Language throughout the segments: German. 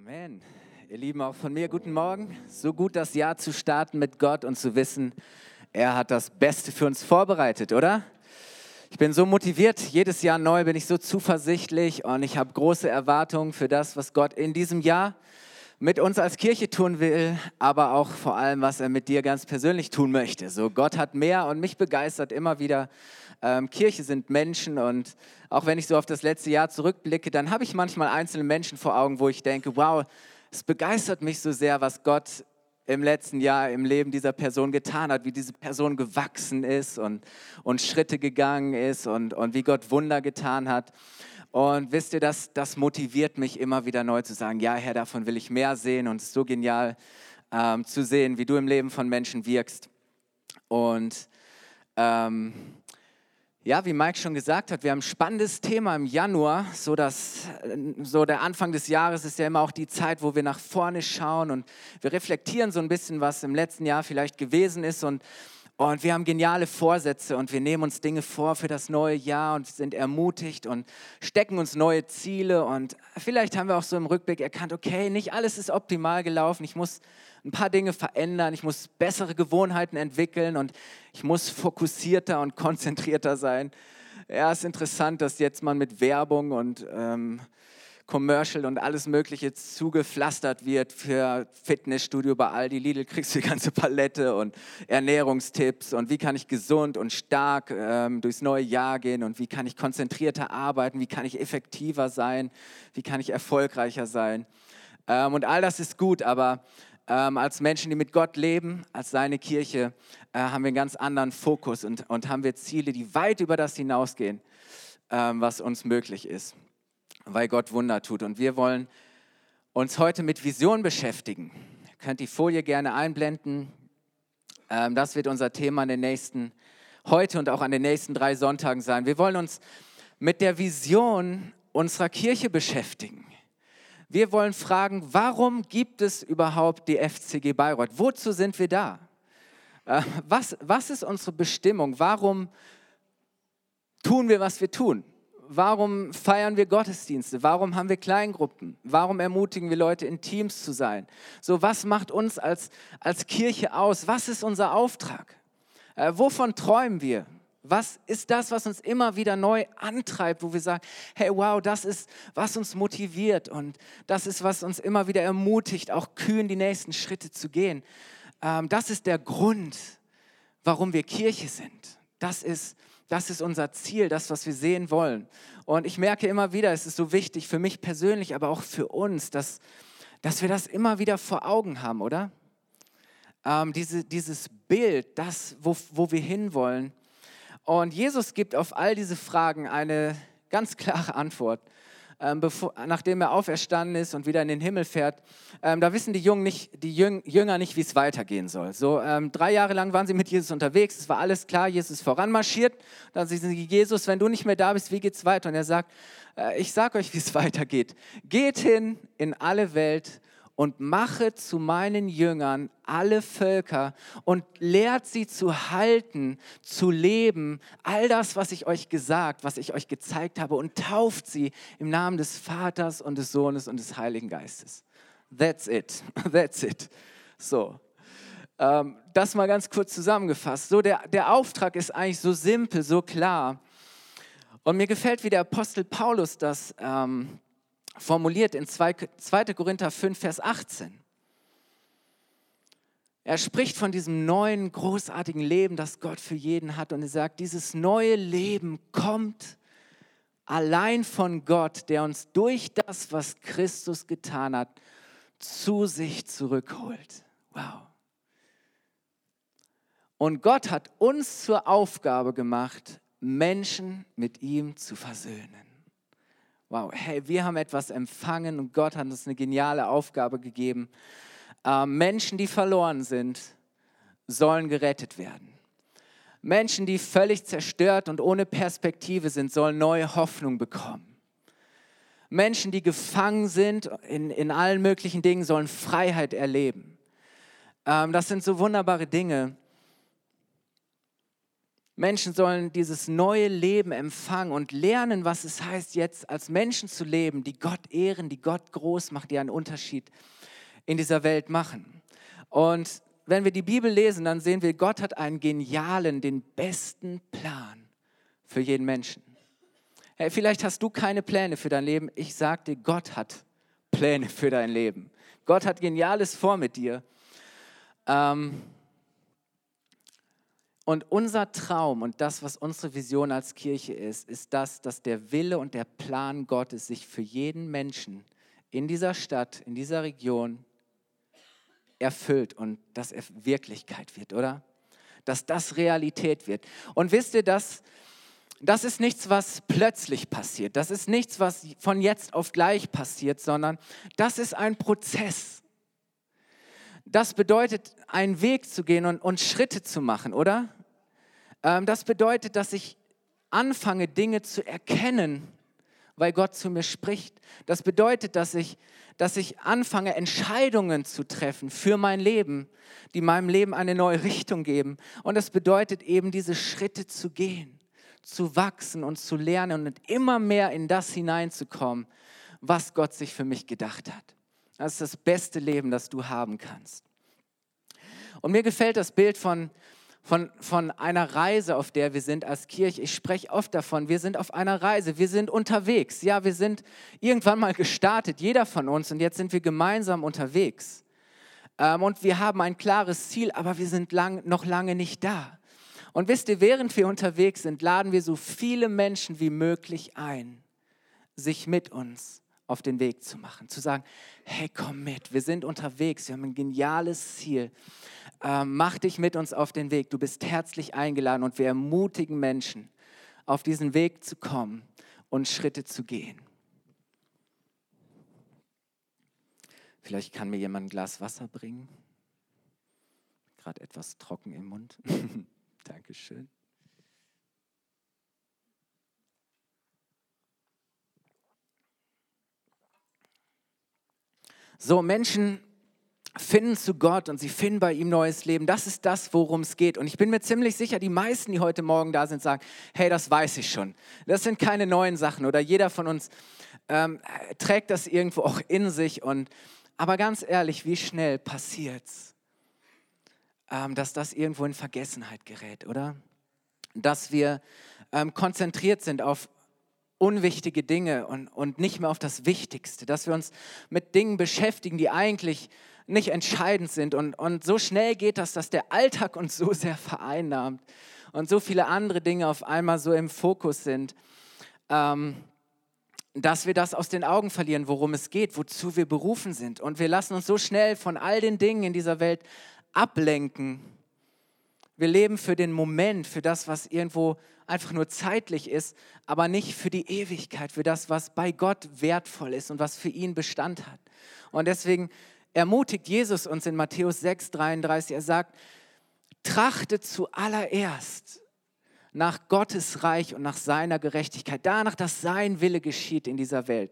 Amen. Ihr Lieben, auch von mir guten Morgen. So gut das Jahr zu starten mit Gott und zu wissen, er hat das Beste für uns vorbereitet, oder? Ich bin so motiviert, jedes Jahr neu bin ich so zuversichtlich und ich habe große Erwartungen für das, was Gott in diesem Jahr mit uns als Kirche tun will, aber auch vor allem, was er mit dir ganz persönlich tun möchte. So, Gott hat mehr und mich begeistert immer wieder. Ähm, Kirche sind Menschen und auch wenn ich so auf das letzte Jahr zurückblicke, dann habe ich manchmal einzelne Menschen vor Augen, wo ich denke, wow, es begeistert mich so sehr, was Gott im letzten Jahr im Leben dieser Person getan hat, wie diese Person gewachsen ist und, und Schritte gegangen ist und, und wie Gott Wunder getan hat. Und wisst ihr, das, das motiviert mich immer wieder neu zu sagen, ja Herr, davon will ich mehr sehen und es ist so genial ähm, zu sehen, wie du im Leben von Menschen wirkst. Und ähm, ja, wie Mike schon gesagt hat, wir haben ein spannendes Thema im Januar. So, dass, so der Anfang des Jahres ist ja immer auch die Zeit, wo wir nach vorne schauen und wir reflektieren so ein bisschen, was im letzten Jahr vielleicht gewesen ist und und wir haben geniale Vorsätze und wir nehmen uns Dinge vor für das neue Jahr und sind ermutigt und stecken uns neue Ziele. Und vielleicht haben wir auch so im Rückblick erkannt, okay, nicht alles ist optimal gelaufen. Ich muss ein paar Dinge verändern, ich muss bessere Gewohnheiten entwickeln und ich muss fokussierter und konzentrierter sein. Ja, ist interessant, dass jetzt man mit Werbung und ähm, Commercial und alles Mögliche zugepflastert wird für Fitnessstudio bei Aldi, Lidl kriegst du die ganze Palette und Ernährungstipps und wie kann ich gesund und stark ähm, durchs neue Jahr gehen und wie kann ich konzentrierter arbeiten, wie kann ich effektiver sein, wie kann ich erfolgreicher sein. Ähm, und all das ist gut, aber ähm, als Menschen, die mit Gott leben, als seine Kirche, äh, haben wir einen ganz anderen Fokus und, und haben wir Ziele, die weit über das hinausgehen, ähm, was uns möglich ist weil Gott Wunder tut. Und wir wollen uns heute mit Vision beschäftigen. Ihr könnt die Folie gerne einblenden. Ähm, das wird unser Thema in den nächsten, heute und auch an den nächsten drei Sonntagen sein. Wir wollen uns mit der Vision unserer Kirche beschäftigen. Wir wollen fragen, warum gibt es überhaupt die FCG Bayreuth? Wozu sind wir da? Äh, was, was ist unsere Bestimmung? Warum tun wir, was wir tun? Warum feiern wir Gottesdienste? Warum haben wir Kleingruppen? Warum ermutigen wir Leute, in Teams zu sein? So, was macht uns als, als Kirche aus? Was ist unser Auftrag? Äh, wovon träumen wir? Was ist das, was uns immer wieder neu antreibt, wo wir sagen, hey, wow, das ist, was uns motiviert und das ist, was uns immer wieder ermutigt, auch kühn die nächsten Schritte zu gehen. Ähm, das ist der Grund, warum wir Kirche sind. Das ist, das ist unser Ziel, das, was wir sehen wollen. Und ich merke immer wieder, es ist so wichtig für mich persönlich, aber auch für uns, dass, dass wir das immer wieder vor Augen haben, oder? Ähm, diese, dieses Bild, das, wo, wo wir hinwollen. Und Jesus gibt auf all diese Fragen eine ganz klare Antwort ähm, bevor, nachdem er auferstanden ist und wieder in den Himmel fährt, ähm, da wissen die, Jungen nicht, die Jünger nicht, wie es weitergehen soll. So ähm, drei Jahre lang waren sie mit Jesus unterwegs, es war alles klar, Jesus ist voranmarschiert. Dann sagen sie, Jesus, wenn du nicht mehr da bist, wie geht es weiter? Und er sagt, äh, ich sage euch, wie es weitergeht. Geht hin in alle Welt und mache zu meinen Jüngern alle Völker und lehrt sie zu halten, zu leben, all das, was ich euch gesagt, was ich euch gezeigt habe und tauft sie im Namen des Vaters und des Sohnes und des Heiligen Geistes. That's it. That's it. So. Ähm, das mal ganz kurz zusammengefasst. So, der, der Auftrag ist eigentlich so simpel, so klar. Und mir gefällt, wie der Apostel Paulus das ähm, formuliert in 2. Korinther 5, Vers 18. Er spricht von diesem neuen, großartigen Leben, das Gott für jeden hat. Und er sagt, dieses neue Leben kommt allein von Gott, der uns durch das, was Christus getan hat, zu sich zurückholt. Wow. Und Gott hat uns zur Aufgabe gemacht, Menschen mit ihm zu versöhnen. Wow, hey, wir haben etwas empfangen und Gott hat uns eine geniale Aufgabe gegeben. Äh, Menschen, die verloren sind, sollen gerettet werden. Menschen, die völlig zerstört und ohne Perspektive sind, sollen neue Hoffnung bekommen. Menschen, die gefangen sind in, in allen möglichen Dingen, sollen Freiheit erleben. Ähm, das sind so wunderbare Dinge. Menschen sollen dieses neue Leben empfangen und lernen, was es heißt, jetzt als Menschen zu leben, die Gott ehren, die Gott groß macht, die einen Unterschied in dieser Welt machen. Und wenn wir die Bibel lesen, dann sehen wir, Gott hat einen genialen, den besten Plan für jeden Menschen. Hey, vielleicht hast du keine Pläne für dein Leben. Ich sage dir, Gott hat Pläne für dein Leben. Gott hat Geniales vor mit dir. Ähm, und unser Traum und das, was unsere Vision als Kirche ist, ist das, dass der Wille und der Plan Gottes sich für jeden Menschen in dieser Stadt, in dieser Region erfüllt und dass er Wirklichkeit wird, oder? Dass das Realität wird. Und wisst ihr, das, das ist nichts, was plötzlich passiert. Das ist nichts, was von jetzt auf gleich passiert, sondern das ist ein Prozess. Das bedeutet, einen Weg zu gehen und, und Schritte zu machen, oder? Ähm, das bedeutet, dass ich anfange, Dinge zu erkennen, weil Gott zu mir spricht. Das bedeutet, dass ich, dass ich anfange, Entscheidungen zu treffen für mein Leben, die meinem Leben eine neue Richtung geben. Und das bedeutet eben, diese Schritte zu gehen, zu wachsen und zu lernen und immer mehr in das hineinzukommen, was Gott sich für mich gedacht hat. Das ist das beste Leben, das du haben kannst. Und mir gefällt das Bild von, von, von einer Reise, auf der wir sind als Kirche. Ich spreche oft davon, wir sind auf einer Reise, wir sind unterwegs. Ja, wir sind irgendwann mal gestartet, jeder von uns, und jetzt sind wir gemeinsam unterwegs. Ähm, und wir haben ein klares Ziel, aber wir sind lang, noch lange nicht da. Und wisst ihr, während wir unterwegs sind, laden wir so viele Menschen wie möglich ein, sich mit uns auf den Weg zu machen, zu sagen, hey, komm mit, wir sind unterwegs, wir haben ein geniales Ziel äh, mach dich mit uns auf den Weg. Du bist herzlich eingeladen und wir ermutigen Menschen, auf diesen Weg zu kommen und Schritte zu gehen. Vielleicht kann mir jemand ein Glas Wasser bringen. Gerade etwas trocken im Mund. Dankeschön. So, Menschen finden zu Gott und sie finden bei ihm neues Leben. Das ist das, worum es geht. Und ich bin mir ziemlich sicher, die meisten, die heute Morgen da sind, sagen, hey, das weiß ich schon. Das sind keine neuen Sachen. Oder jeder von uns ähm, trägt das irgendwo auch in sich. Und, aber ganz ehrlich, wie schnell passiert es, ähm, dass das irgendwo in Vergessenheit gerät, oder? Dass wir ähm, konzentriert sind auf, unwichtige Dinge und, und nicht mehr auf das Wichtigste, dass wir uns mit Dingen beschäftigen, die eigentlich nicht entscheidend sind. Und, und so schnell geht das, dass der Alltag uns so sehr vereinnahmt und so viele andere Dinge auf einmal so im Fokus sind, ähm, dass wir das aus den Augen verlieren, worum es geht, wozu wir berufen sind. Und wir lassen uns so schnell von all den Dingen in dieser Welt ablenken. Wir leben für den Moment, für das, was irgendwo einfach nur zeitlich ist, aber nicht für die Ewigkeit, für das, was bei Gott wertvoll ist und was für ihn Bestand hat. Und deswegen ermutigt Jesus uns in Matthäus 6, 33. Er sagt, trachtet zuallererst nach Gottes Reich und nach seiner Gerechtigkeit, danach, dass sein Wille geschieht in dieser Welt.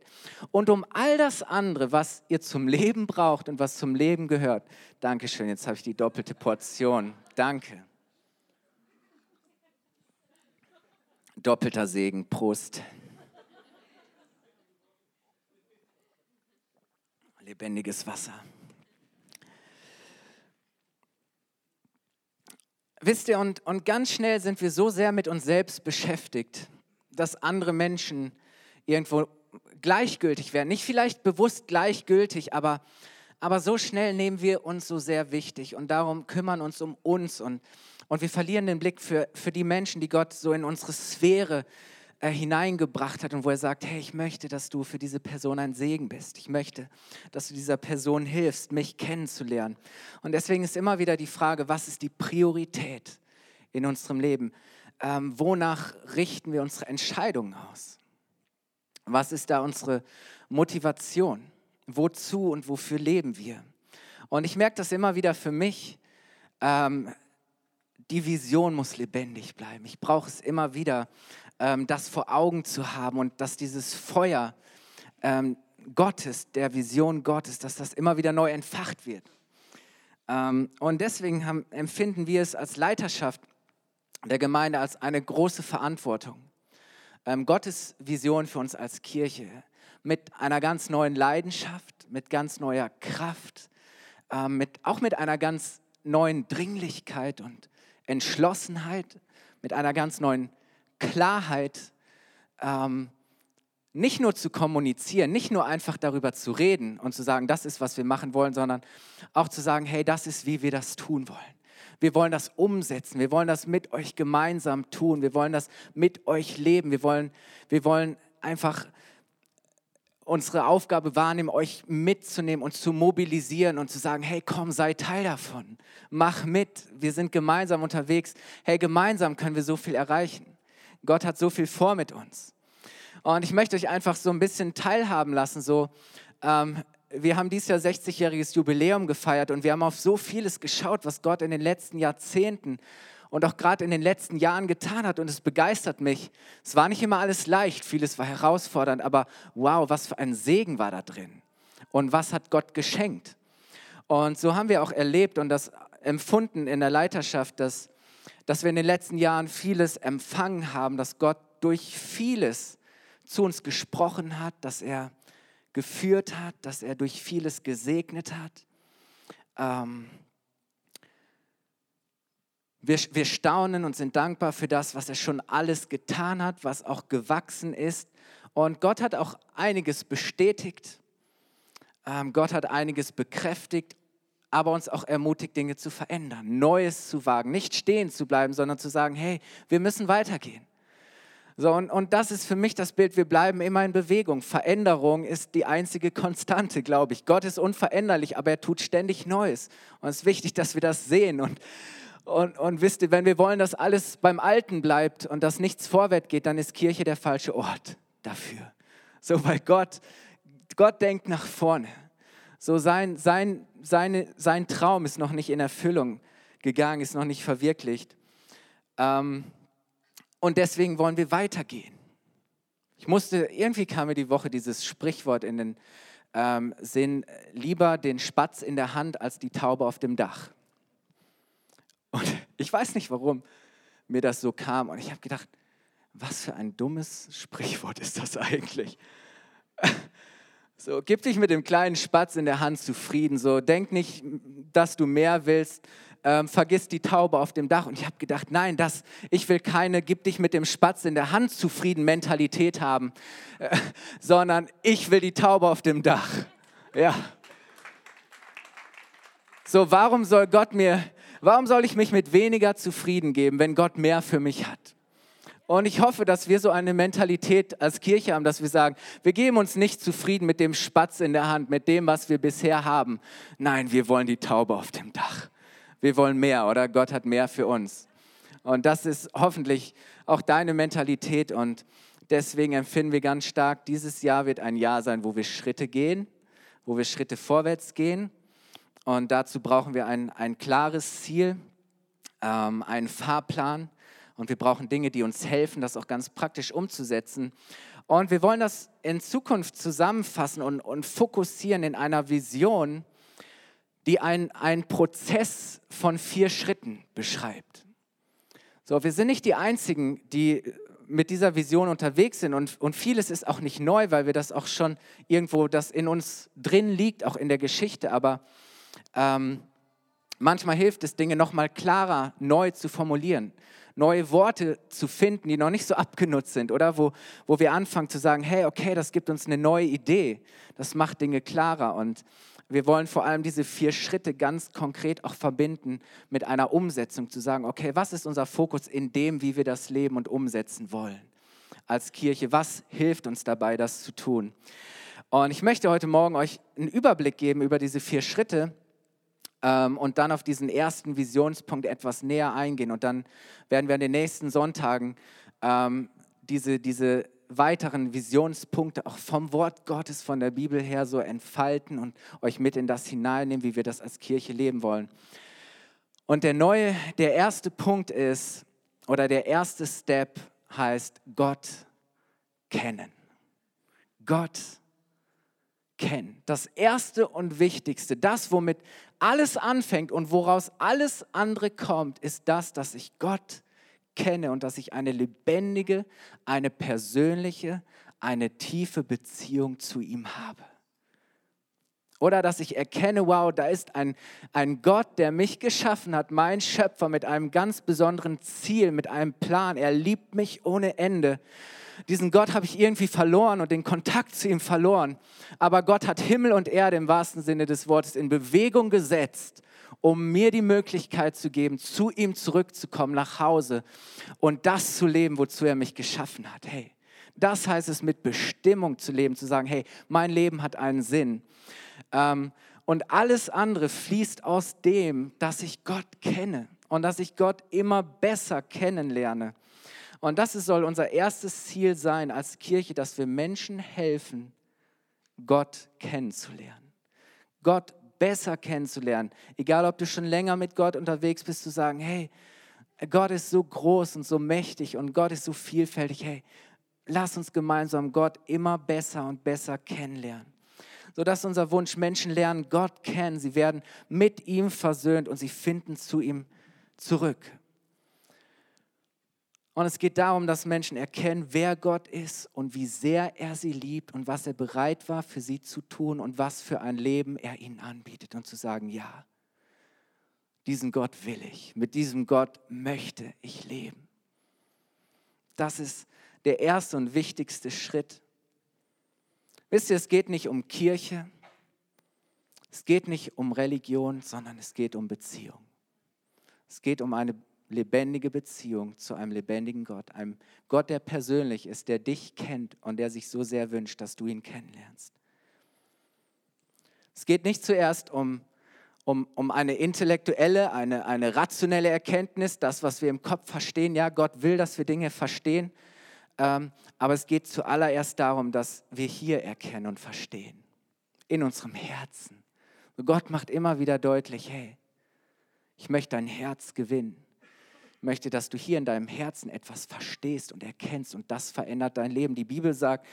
Und um all das andere, was ihr zum Leben braucht und was zum Leben gehört. Dankeschön, jetzt habe ich die doppelte Portion. Danke. Doppelter Segen, Prost. Lebendiges Wasser. Wisst ihr, und, und ganz schnell sind wir so sehr mit uns selbst beschäftigt, dass andere Menschen irgendwo gleichgültig werden. Nicht vielleicht bewusst gleichgültig, aber, aber so schnell nehmen wir uns so sehr wichtig und darum kümmern uns um uns und, und wir verlieren den Blick für, für die Menschen, die Gott so in unsere Sphäre äh, hineingebracht hat und wo er sagt, hey, ich möchte, dass du für diese Person ein Segen bist. Ich möchte, dass du dieser Person hilfst, mich kennenzulernen. Und deswegen ist immer wieder die Frage, was ist die Priorität in unserem Leben? Ähm, wonach richten wir unsere Entscheidungen aus? Was ist da unsere Motivation? Wozu und wofür leben wir? Und ich merke das immer wieder für mich. Ähm, die Vision muss lebendig bleiben. Ich brauche es immer wieder, ähm, das vor Augen zu haben und dass dieses Feuer ähm, Gottes, der Vision Gottes, dass das immer wieder neu entfacht wird. Ähm, und deswegen haben, empfinden wir es als Leiterschaft der Gemeinde als eine große Verantwortung. Ähm, Gottes Vision für uns als Kirche mit einer ganz neuen Leidenschaft, mit ganz neuer Kraft, ähm, mit, auch mit einer ganz neuen Dringlichkeit und Entschlossenheit, mit einer ganz neuen Klarheit, ähm, nicht nur zu kommunizieren, nicht nur einfach darüber zu reden und zu sagen, das ist, was wir machen wollen, sondern auch zu sagen, hey, das ist, wie wir das tun wollen. Wir wollen das umsetzen, wir wollen das mit euch gemeinsam tun, wir wollen das mit euch leben, wir wollen, wir wollen einfach unsere Aufgabe wahrnehmen, euch mitzunehmen und zu mobilisieren und zu sagen, hey, komm, sei Teil davon, mach mit, wir sind gemeinsam unterwegs, hey, gemeinsam können wir so viel erreichen. Gott hat so viel vor mit uns. Und ich möchte euch einfach so ein bisschen teilhaben lassen. So, ähm, wir haben dieses Jahr 60-jähriges Jubiläum gefeiert und wir haben auf so vieles geschaut, was Gott in den letzten Jahrzehnten und auch gerade in den letzten Jahren getan hat und es begeistert mich. Es war nicht immer alles leicht, vieles war herausfordernd, aber wow, was für ein Segen war da drin und was hat Gott geschenkt. Und so haben wir auch erlebt und das empfunden in der Leiterschaft, dass, dass wir in den letzten Jahren vieles empfangen haben, dass Gott durch vieles zu uns gesprochen hat, dass er geführt hat, dass er durch vieles gesegnet hat. Ähm, wir, wir staunen und sind dankbar für das, was er schon alles getan hat, was auch gewachsen ist. Und Gott hat auch einiges bestätigt. Ähm, Gott hat einiges bekräftigt, aber uns auch ermutigt, Dinge zu verändern, Neues zu wagen, nicht stehen zu bleiben, sondern zu sagen, hey, wir müssen weitergehen. So, und, und das ist für mich das Bild, wir bleiben immer in Bewegung. Veränderung ist die einzige Konstante, glaube ich. Gott ist unveränderlich, aber er tut ständig Neues. Und es ist wichtig, dass wir das sehen. Und, und, und wisst ihr, wenn wir wollen, dass alles beim Alten bleibt und dass nichts vorwärts geht, dann ist Kirche der falsche Ort dafür. So, weil Gott, Gott denkt nach vorne. So sein, sein, seine, sein Traum ist noch nicht in Erfüllung gegangen, ist noch nicht verwirklicht. Ähm, und deswegen wollen wir weitergehen. Ich musste, irgendwie kam mir die Woche dieses Sprichwort in den ähm, Sinn, lieber den Spatz in der Hand als die Taube auf dem Dach. Und ich weiß nicht, warum mir das so kam. Und ich habe gedacht, was für ein dummes Sprichwort ist das eigentlich? So, gib dich mit dem kleinen Spatz in der Hand zufrieden. So, denk nicht, dass du mehr willst, ähm, vergiss die Taube auf dem Dach. Und ich habe gedacht, nein, das, ich will keine, gib dich mit dem Spatz in der Hand zufrieden Mentalität haben, äh, sondern ich will die Taube auf dem Dach. Ja. So, warum soll Gott mir, warum soll ich mich mit weniger zufrieden geben, wenn Gott mehr für mich hat? Und ich hoffe, dass wir so eine Mentalität als Kirche haben, dass wir sagen, wir geben uns nicht zufrieden mit dem Spatz in der Hand, mit dem, was wir bisher haben. Nein, wir wollen die Taube auf dem Dach wir wollen mehr, oder? Gott hat mehr für uns. Und das ist hoffentlich auch deine Mentalität und deswegen empfinden wir ganz stark, dieses Jahr wird ein Jahr sein, wo wir Schritte gehen, wo wir Schritte vorwärts gehen. Und dazu brauchen wir ein, ein klares Ziel, ähm, einen Fahrplan und wir brauchen Dinge, die uns helfen, das auch ganz praktisch umzusetzen. Und wir wollen das in Zukunft zusammenfassen und, und fokussieren in einer Vision, die einen Prozess von vier Schritten beschreibt. So, wir sind nicht die Einzigen, die mit dieser Vision unterwegs sind und, und vieles ist auch nicht neu, weil wir das auch schon irgendwo, das in uns drin liegt, auch in der Geschichte, aber ähm, manchmal hilft es, Dinge nochmal klarer, neu zu formulieren, neue Worte zu finden, die noch nicht so abgenutzt sind, oder wo, wo wir anfangen zu sagen, hey, okay, das gibt uns eine neue Idee, das macht Dinge klarer und wir wollen vor allem diese vier Schritte ganz konkret auch verbinden mit einer Umsetzung, zu sagen, okay, was ist unser Fokus in dem, wie wir das leben und umsetzen wollen als Kirche? Was hilft uns dabei, das zu tun? Und ich möchte heute Morgen euch einen Überblick geben über diese vier Schritte ähm, und dann auf diesen ersten Visionspunkt etwas näher eingehen. Und dann werden wir in den nächsten Sonntagen ähm, diese, diese weiteren Visionspunkte auch vom Wort Gottes, von der Bibel her so entfalten und euch mit in das hineinnehmen, wie wir das als Kirche leben wollen. Und der neue, der erste Punkt ist, oder der erste Step heißt Gott kennen. Gott kennen. Das erste und wichtigste, das, womit alles anfängt und woraus alles andere kommt, ist das, dass ich Gott kenne und dass ich eine lebendige, eine persönliche, eine tiefe Beziehung zu ihm habe. Oder dass ich erkenne, wow, da ist ein, ein Gott, der mich geschaffen hat, mein Schöpfer mit einem ganz besonderen Ziel, mit einem Plan. Er liebt mich ohne Ende. Diesen Gott habe ich irgendwie verloren und den Kontakt zu ihm verloren. Aber Gott hat Himmel und Erde im wahrsten Sinne des Wortes in Bewegung gesetzt, um mir die Möglichkeit zu geben, zu ihm zurückzukommen, nach Hause und das zu leben, wozu er mich geschaffen hat. Hey, das heißt es, mit Bestimmung zu leben, zu sagen, hey, mein Leben hat einen Sinn. Ähm, und alles andere fließt aus dem, dass ich Gott kenne und dass ich Gott immer besser kennenlerne. Und das soll unser erstes Ziel sein als Kirche, dass wir Menschen helfen, Gott kennenzulernen. Gott besser kennenzulernen. Egal, ob du schon länger mit Gott unterwegs bist, zu sagen, hey, Gott ist so groß und so mächtig und Gott ist so vielfältig. Hey, lass uns gemeinsam Gott immer besser und besser kennenlernen so dass unser Wunsch, Menschen lernen Gott kennen, sie werden mit ihm versöhnt und sie finden zu ihm zurück. Und es geht darum, dass Menschen erkennen, wer Gott ist und wie sehr er sie liebt und was er bereit war für sie zu tun und was für ein Leben er ihnen anbietet und zu sagen, ja, diesen Gott will ich, mit diesem Gott möchte ich leben. Das ist der erste und wichtigste Schritt. Wisst ihr, es geht nicht um Kirche, es geht nicht um Religion, sondern es geht um Beziehung. Es geht um eine lebendige Beziehung zu einem lebendigen Gott, einem Gott, der persönlich ist, der dich kennt und der sich so sehr wünscht, dass du ihn kennenlernst. Es geht nicht zuerst um, um, um eine intellektuelle, eine, eine rationelle Erkenntnis, das, was wir im Kopf verstehen. Ja, Gott will, dass wir Dinge verstehen, ähm, aber es geht zuallererst darum, dass wir hier erkennen und verstehen, in unserem Herzen. Gott macht immer wieder deutlich, hey, ich möchte dein Herz gewinnen. Möchte, dass du hier in deinem Herzen etwas verstehst und erkennst und das verändert dein Leben. Die Bibel sagt,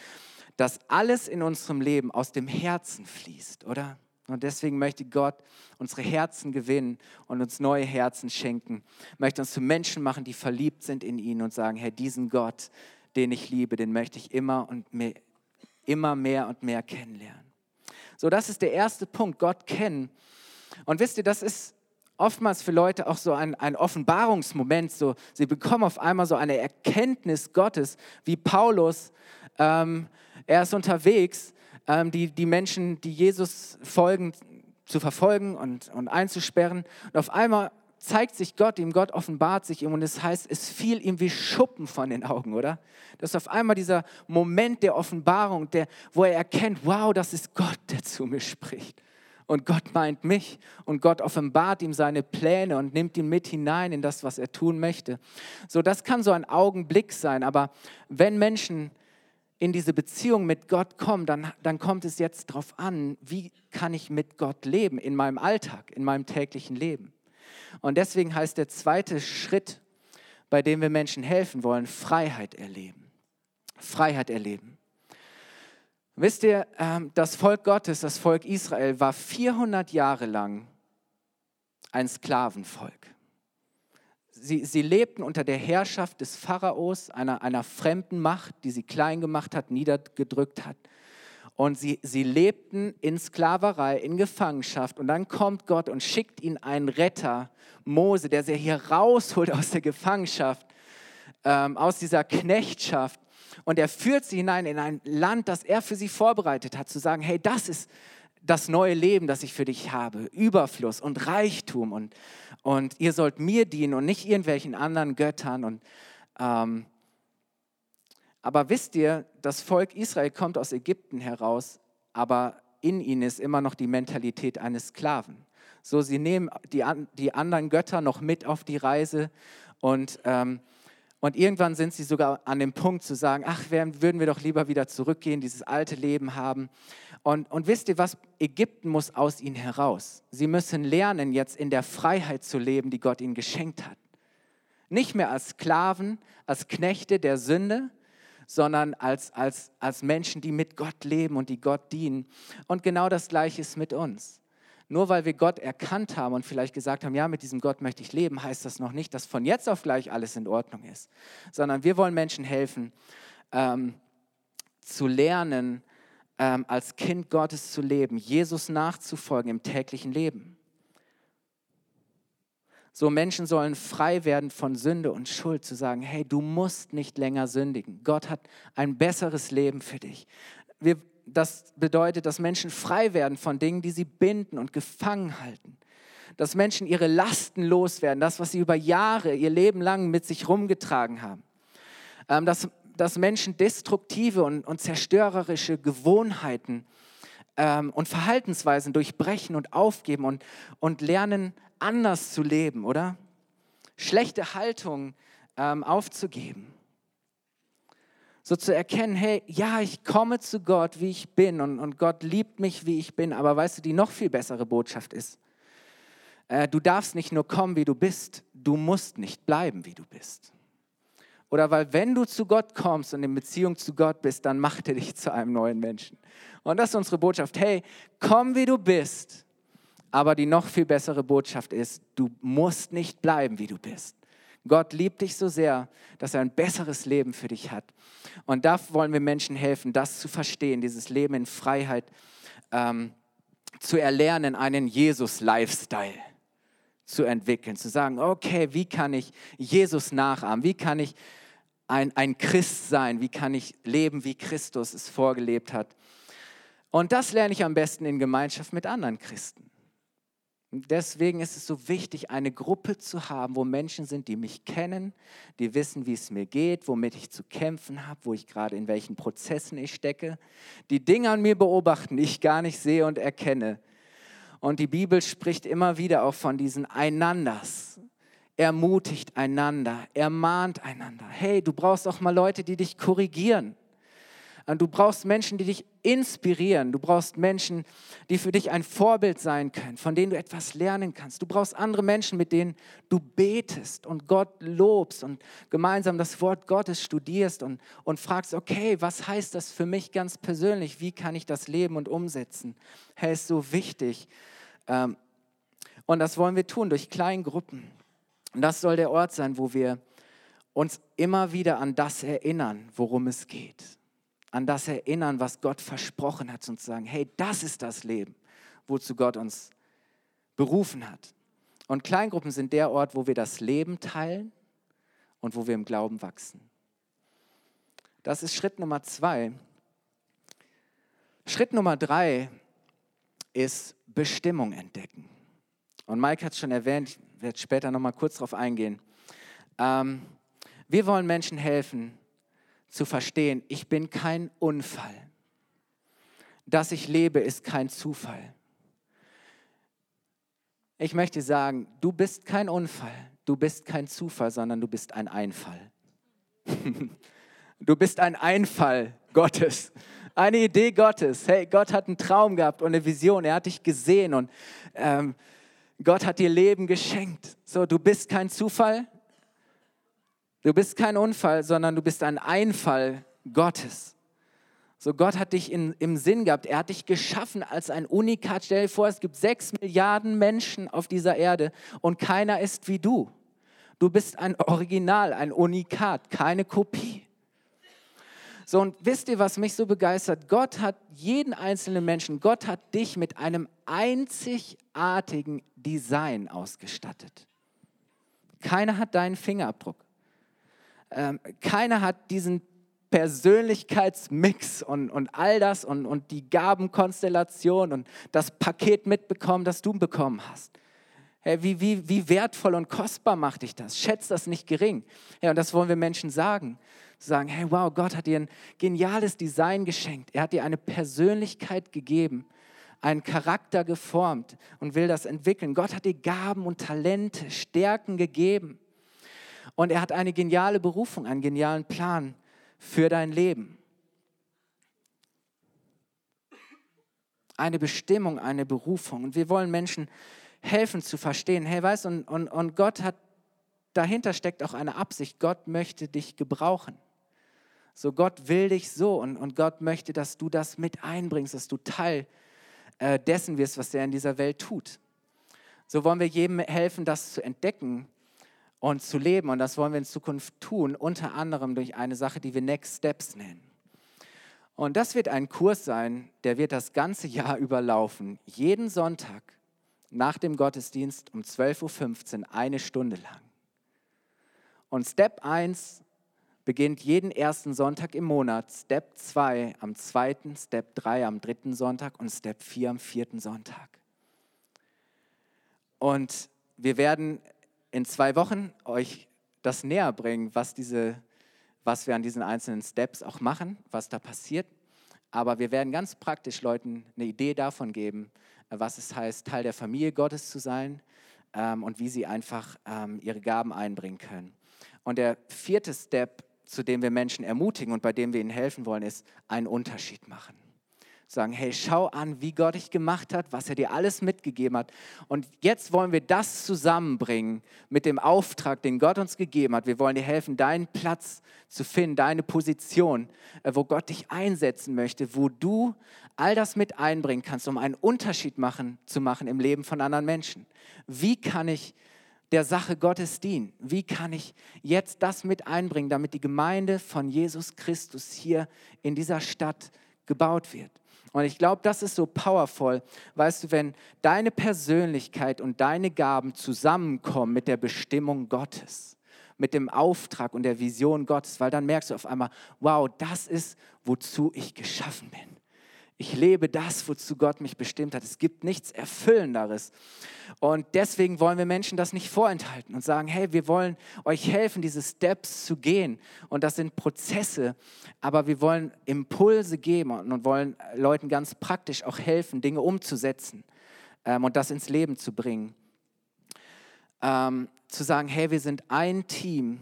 dass alles in unserem Leben aus dem Herzen fließt, oder? Und deswegen möchte Gott unsere Herzen gewinnen und uns neue Herzen schenken. Möchte uns zu Menschen machen, die verliebt sind in ihn und sagen, Herr, diesen Gott, den ich liebe, den möchte ich immer und mehr, immer mehr und mehr kennenlernen. So, das ist der erste Punkt, Gott kennen. Und wisst ihr, das ist oftmals für Leute auch so ein, ein Offenbarungsmoment. So, sie bekommen auf einmal so eine Erkenntnis Gottes, wie Paulus. Ähm, er ist unterwegs, ähm, die, die Menschen, die Jesus folgen, zu verfolgen und, und einzusperren. Und auf einmal zeigt sich Gott ihm, Gott offenbart sich ihm und es heißt, es fiel ihm wie Schuppen von den Augen, oder? Das ist auf einmal dieser Moment der Offenbarung, der, wo er erkennt, wow, das ist Gott, der zu mir spricht. Und Gott meint mich und Gott offenbart ihm seine Pläne und nimmt ihn mit hinein in das, was er tun möchte. So, das kann so ein Augenblick sein, aber wenn Menschen in diese Beziehung mit Gott kommen, dann, dann kommt es jetzt darauf an, wie kann ich mit Gott leben in meinem Alltag, in meinem täglichen Leben. Und deswegen heißt der zweite Schritt, bei dem wir Menschen helfen wollen, Freiheit erleben. Freiheit erleben. Wisst ihr, ähm, das Volk Gottes, das Volk Israel, war 400 Jahre lang ein Sklavenvolk. Sie, sie lebten unter der Herrschaft des Pharaos, einer, einer fremden Macht, die sie klein gemacht hat, niedergedrückt hat. Und sie, sie lebten in Sklaverei, in Gefangenschaft. Und dann kommt Gott und schickt ihnen einen Retter, Mose, der sie hier rausholt aus der Gefangenschaft, ähm, aus dieser Knechtschaft. Und er führt sie hinein in ein Land, das er für sie vorbereitet hat, zu sagen, hey, das ist das neue Leben, das ich für dich habe. Überfluss und Reichtum. Und, und ihr sollt mir dienen und nicht irgendwelchen anderen Göttern. Und ähm, aber wisst ihr, das Volk Israel kommt aus Ägypten heraus, aber in ihnen ist immer noch die Mentalität eines Sklaven. So, sie nehmen die, die anderen Götter noch mit auf die Reise und, ähm, und irgendwann sind sie sogar an dem Punkt zu sagen, ach, würden wir doch lieber wieder zurückgehen, dieses alte Leben haben. Und, und wisst ihr was, Ägypten muss aus ihnen heraus. Sie müssen lernen, jetzt in der Freiheit zu leben, die Gott ihnen geschenkt hat. Nicht mehr als Sklaven, als Knechte der Sünde, sondern als, als, als Menschen, die mit Gott leben und die Gott dienen. Und genau das Gleiche ist mit uns. Nur weil wir Gott erkannt haben und vielleicht gesagt haben, ja, mit diesem Gott möchte ich leben, heißt das noch nicht, dass von jetzt auf gleich alles in Ordnung ist, sondern wir wollen Menschen helfen, ähm, zu lernen, ähm, als Kind Gottes zu leben, Jesus nachzufolgen im täglichen Leben. So Menschen sollen frei werden von Sünde und Schuld, zu sagen, hey, du musst nicht länger sündigen. Gott hat ein besseres Leben für dich. Wir, das bedeutet, dass Menschen frei werden von Dingen, die sie binden und gefangen halten. Dass Menschen ihre Lasten loswerden, das, was sie über Jahre, ihr Leben lang mit sich rumgetragen haben. Ähm, dass, dass Menschen destruktive und, und zerstörerische Gewohnheiten ähm, und Verhaltensweisen durchbrechen und aufgeben und, und lernen, anders zu leben, oder? Schlechte Haltung ähm, aufzugeben. So zu erkennen, hey, ja, ich komme zu Gott, wie ich bin und, und Gott liebt mich, wie ich bin, aber weißt du, die noch viel bessere Botschaft ist, äh, du darfst nicht nur kommen, wie du bist, du musst nicht bleiben, wie du bist. Oder weil wenn du zu Gott kommst und in Beziehung zu Gott bist, dann macht er dich zu einem neuen Menschen. Und das ist unsere Botschaft. Hey, komm wie du bist. Aber die noch viel bessere Botschaft ist, du musst nicht bleiben, wie du bist. Gott liebt dich so sehr, dass er ein besseres Leben für dich hat. Und da wollen wir Menschen helfen, das zu verstehen, dieses Leben in Freiheit ähm, zu erlernen, einen Jesus-Lifestyle zu entwickeln, zu sagen, okay, wie kann ich Jesus nachahmen? Wie kann ich ein, ein Christ sein? Wie kann ich leben, wie Christus es vorgelebt hat? Und das lerne ich am besten in Gemeinschaft mit anderen Christen. Deswegen ist es so wichtig, eine Gruppe zu haben, wo Menschen sind, die mich kennen, die wissen, wie es mir geht, womit ich zu kämpfen habe, wo ich gerade in welchen Prozessen ich stecke, die Dinge an mir beobachten, die ich gar nicht sehe und erkenne. Und die Bibel spricht immer wieder auch von diesen Einanders. Ermutigt einander, ermahnt einander. Hey, du brauchst auch mal Leute, die dich korrigieren. Du brauchst Menschen, die dich inspirieren. Du brauchst Menschen, die für dich ein Vorbild sein können, von denen du etwas lernen kannst. Du brauchst andere Menschen, mit denen du betest und Gott lobst und gemeinsam das Wort Gottes studierst und, und fragst, okay, was heißt das für mich ganz persönlich? Wie kann ich das leben und umsetzen? Hey, ist so wichtig. Ähm, und das wollen wir tun durch Kleingruppen. Und das soll der Ort sein, wo wir uns immer wieder an das erinnern, worum es geht an das erinnern, was Gott versprochen hat und zu sagen, hey, das ist das Leben, wozu Gott uns berufen hat. Und Kleingruppen sind der Ort, wo wir das Leben teilen und wo wir im Glauben wachsen. Das ist Schritt Nummer zwei. Schritt Nummer drei ist Bestimmung entdecken. Und Mike hat es schon erwähnt, ich werde später nochmal kurz darauf eingehen. Ähm, wir wollen Menschen helfen, zu verstehen, ich bin kein Unfall. Dass ich lebe, ist kein Zufall. Ich möchte sagen, du bist kein Unfall, du bist kein Zufall, sondern du bist ein Einfall. du bist ein Einfall Gottes, eine Idee Gottes. Hey, Gott hat einen Traum gehabt und eine Vision, er hat dich gesehen und ähm, Gott hat dir Leben geschenkt. So, du bist kein Zufall, Du bist kein Unfall, sondern du bist ein Einfall Gottes. So, Gott hat dich in, im Sinn gehabt. Er hat dich geschaffen als ein Unikat. Stell dir vor, es gibt sechs Milliarden Menschen auf dieser Erde und keiner ist wie du. Du bist ein Original, ein Unikat, keine Kopie. So, und wisst ihr, was mich so begeistert? Gott hat jeden einzelnen Menschen, Gott hat dich mit einem einzigartigen Design ausgestattet. Keiner hat deinen Fingerabdruck. Ähm, keiner hat diesen Persönlichkeitsmix und, und all das und, und die Gabenkonstellation und das Paket mitbekommen, das du bekommen hast. Hey, wie, wie, wie wertvoll und kostbar macht dich das? Schätzt das nicht gering. Ja, und das wollen wir Menschen sagen. Sagen, hey, wow, Gott hat dir ein geniales Design geschenkt. Er hat dir eine Persönlichkeit gegeben, einen Charakter geformt und will das entwickeln. Gott hat dir Gaben und Talente, Stärken gegeben. Und er hat eine geniale Berufung, einen genialen Plan für dein Leben. Eine Bestimmung, eine Berufung. Und wir wollen Menschen helfen zu verstehen, hey, weißt du, und, und, und Gott hat, dahinter steckt auch eine Absicht. Gott möchte dich gebrauchen. So, Gott will dich so und, und Gott möchte, dass du das mit einbringst, dass du Teil äh, dessen wirst, was er in dieser Welt tut. So wollen wir jedem helfen, das zu entdecken und zu leben. Und das wollen wir in Zukunft tun, unter anderem durch eine Sache, die wir Next Steps nennen. Und das wird ein Kurs sein, der wird das ganze Jahr überlaufen. Jeden Sonntag nach dem Gottesdienst um 12.15 Uhr, eine Stunde lang. Und Step 1 beginnt jeden ersten Sonntag im Monat, Step 2 am zweiten, Step 3 am dritten Sonntag und Step 4 am vierten Sonntag. Und wir werden in zwei Wochen euch das näher bringen, was, diese, was wir an diesen einzelnen Steps auch machen, was da passiert. Aber wir werden ganz praktisch Leuten eine Idee davon geben, was es heißt, Teil der Familie Gottes zu sein ähm, und wie sie einfach ähm, ihre Gaben einbringen können. Und der vierte Step, zu dem wir Menschen ermutigen und bei dem wir ihnen helfen wollen, ist einen Unterschied machen sagen, hey, schau an, wie Gott dich gemacht hat, was er dir alles mitgegeben hat. Und jetzt wollen wir das zusammenbringen mit dem Auftrag, den Gott uns gegeben hat. Wir wollen dir helfen, deinen Platz zu finden, deine Position, äh, wo Gott dich einsetzen möchte, wo du all das mit einbringen kannst, um einen Unterschied machen, zu machen im Leben von anderen Menschen. Wie kann ich der Sache Gottes dienen? Wie kann ich jetzt das mit einbringen, damit die Gemeinde von Jesus Christus hier in dieser Stadt gebaut wird? Und ich glaube, das ist so powerful, weißt du, wenn deine Persönlichkeit und deine Gaben zusammenkommen mit der Bestimmung Gottes, mit dem Auftrag und der Vision Gottes, weil dann merkst du auf einmal, wow, das ist, wozu ich geschaffen bin. Ich lebe das, wozu Gott mich bestimmt hat. Es gibt nichts Erfüllenderes. Und deswegen wollen wir Menschen das nicht vorenthalten und sagen, hey, wir wollen euch helfen, diese Steps zu gehen. Und das sind Prozesse, aber wir wollen Impulse geben und wollen Leuten ganz praktisch auch helfen, Dinge umzusetzen ähm, und das ins Leben zu bringen. Ähm, zu sagen, hey, wir sind ein Team,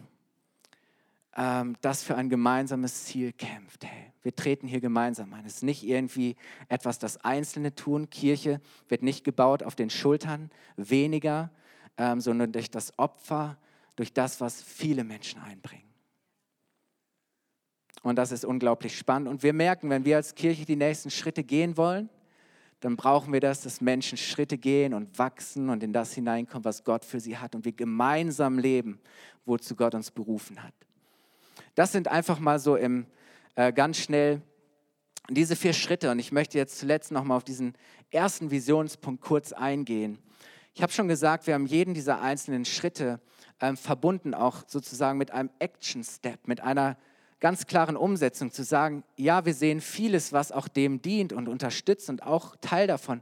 ähm, das für ein gemeinsames Ziel kämpft. Hey, wir treten hier gemeinsam ein. Es ist nicht irgendwie etwas, das Einzelne tun. Kirche wird nicht gebaut auf den Schultern weniger, ähm, sondern durch das Opfer, durch das, was viele Menschen einbringen. Und das ist unglaublich spannend. Und wir merken, wenn wir als Kirche die nächsten Schritte gehen wollen, dann brauchen wir das, dass Menschen Schritte gehen und wachsen und in das hineinkommen, was Gott für sie hat und wir gemeinsam leben, wozu Gott uns berufen hat. Das sind einfach mal so im äh, ganz schnell diese vier Schritte. Und ich möchte jetzt zuletzt nochmal auf diesen ersten Visionspunkt kurz eingehen. Ich habe schon gesagt, wir haben jeden dieser einzelnen Schritte ähm, verbunden, auch sozusagen mit einem Action-Step, mit einer ganz klaren Umsetzung, zu sagen, ja, wir sehen vieles, was auch dem dient und unterstützt und auch Teil davon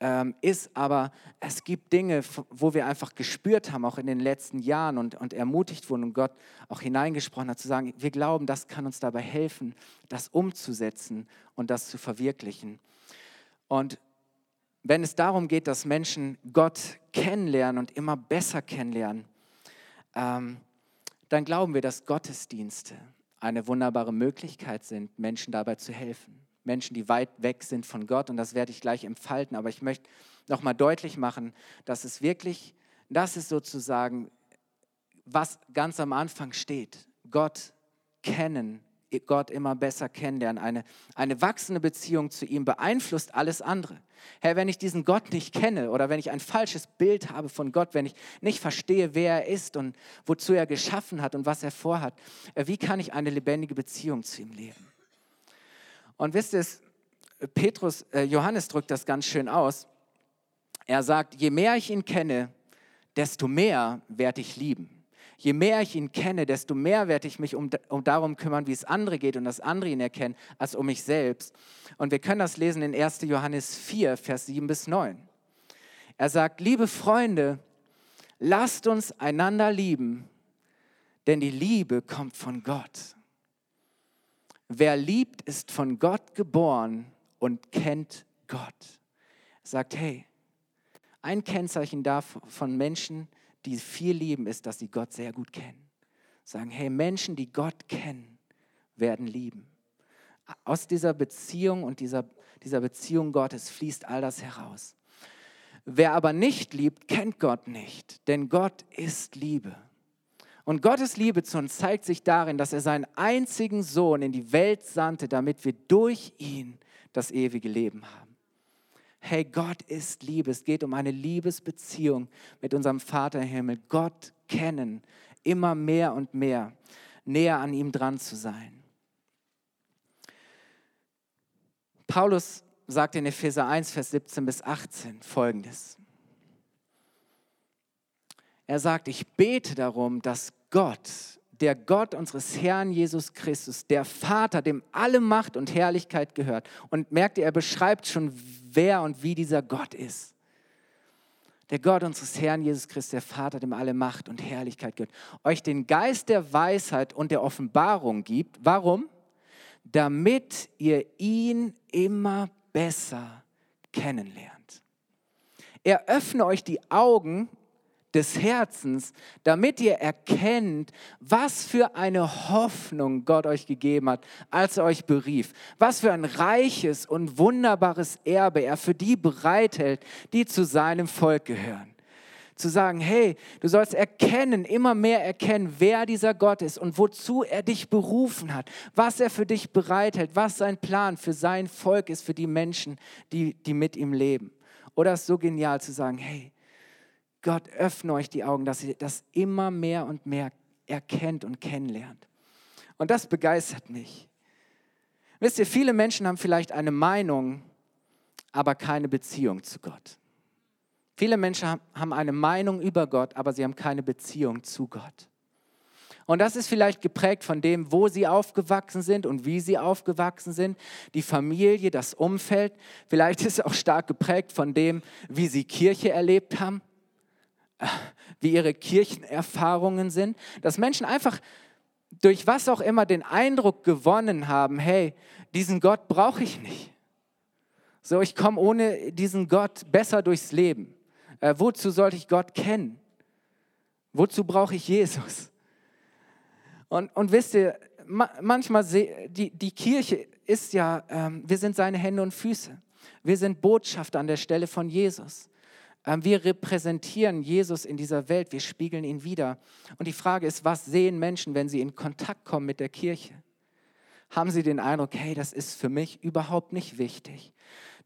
ähm, ist, aber es gibt Dinge, wo wir einfach gespürt haben, auch in den letzten Jahren und, und ermutigt wurden und Gott auch hineingesprochen hat, zu sagen, wir glauben, das kann uns dabei helfen, das umzusetzen und das zu verwirklichen. Und wenn es darum geht, dass Menschen Gott kennenlernen und immer besser kennenlernen, ähm, dann glauben wir, dass Gottesdienste eine wunderbare Möglichkeit sind, Menschen dabei zu helfen. Menschen, die weit weg sind von Gott. Und das werde ich gleich entfalten. Aber ich möchte nochmal deutlich machen, dass es wirklich, das ist sozusagen, was ganz am Anfang steht. Gott kennen, Gott immer besser kennenlernen. Eine, eine wachsende Beziehung zu ihm beeinflusst alles andere. Herr, wenn ich diesen Gott nicht kenne oder wenn ich ein falsches Bild habe von Gott, wenn ich nicht verstehe, wer er ist und wozu er geschaffen hat und was er vorhat, äh, wie kann ich eine lebendige Beziehung zu ihm leben? Und wisst ihr, Petrus, äh, Johannes drückt das ganz schön aus. Er sagt, je mehr ich ihn kenne, desto mehr werde ich lieben. Je mehr ich ihn kenne, desto mehr werde ich mich um, um darum kümmern, wie es andere geht und dass andere ihn erkennen, als um mich selbst. Und wir können das lesen in 1. Johannes 4, Vers 7 bis 9. Er sagt, liebe Freunde, lasst uns einander lieben, denn die Liebe kommt von Gott. Wer liebt, ist von Gott geboren und kennt Gott. Sagt, hey, ein Kennzeichen von Menschen, die viel lieben, ist, dass sie Gott sehr gut kennen. Sagen, hey, Menschen, die Gott kennen, werden lieben. Aus dieser Beziehung und dieser, dieser Beziehung Gottes fließt all das heraus. Wer aber nicht liebt, kennt Gott nicht, denn Gott ist Liebe. Und Gottes Liebe zu uns zeigt sich darin, dass er seinen einzigen Sohn in die Welt sandte, damit wir durch ihn das ewige Leben haben. Hey, Gott ist Liebe. Es geht um eine Liebesbeziehung mit unserem Vater im Himmel. Gott kennen, immer mehr und mehr, näher an ihm dran zu sein. Paulus sagt in Epheser 1, Vers 17 bis 18 folgendes. Er sagt, ich bete darum, dass Gott, der Gott unseres Herrn Jesus Christus, der Vater, dem alle Macht und Herrlichkeit gehört. Und merkt ihr, er beschreibt schon, wer und wie dieser Gott ist. Der Gott unseres Herrn Jesus Christus, der Vater, dem alle Macht und Herrlichkeit gehört, euch den Geist der Weisheit und der Offenbarung gibt. Warum? Damit ihr ihn immer besser kennenlernt. Er öffne euch die Augen des Herzens, damit ihr erkennt, was für eine Hoffnung Gott euch gegeben hat, als er euch berief. Was für ein reiches und wunderbares Erbe er für die bereithält, die zu seinem Volk gehören. Zu sagen, hey, du sollst erkennen, immer mehr erkennen, wer dieser Gott ist und wozu er dich berufen hat, was er für dich bereithält, was sein Plan für sein Volk ist, für die Menschen, die, die mit ihm leben. Oder es ist so genial zu sagen, hey, Gott, öffne euch die Augen, dass ihr das immer mehr und mehr erkennt und kennenlernt. Und das begeistert mich. Wisst ihr, viele Menschen haben vielleicht eine Meinung, aber keine Beziehung zu Gott. Viele Menschen haben eine Meinung über Gott, aber sie haben keine Beziehung zu Gott. Und das ist vielleicht geprägt von dem, wo sie aufgewachsen sind und wie sie aufgewachsen sind, die Familie, das Umfeld. Vielleicht ist es auch stark geprägt von dem, wie sie Kirche erlebt haben wie ihre Kirchenerfahrungen sind, dass Menschen einfach durch was auch immer den Eindruck gewonnen haben, hey, diesen Gott brauche ich nicht. So, ich komme ohne diesen Gott besser durchs Leben. Äh, wozu sollte ich Gott kennen? Wozu brauche ich Jesus? Und, und wisst ihr, ma, manchmal, die, die Kirche ist ja, ähm, wir sind seine Hände und Füße. Wir sind Botschafter an der Stelle von Jesus. Ähm, wir repräsentieren Jesus in dieser Welt, wir spiegeln ihn wieder. Und die Frage ist, was sehen Menschen, wenn sie in Kontakt kommen mit der Kirche? Haben sie den Eindruck, hey, das ist für mich überhaupt nicht wichtig.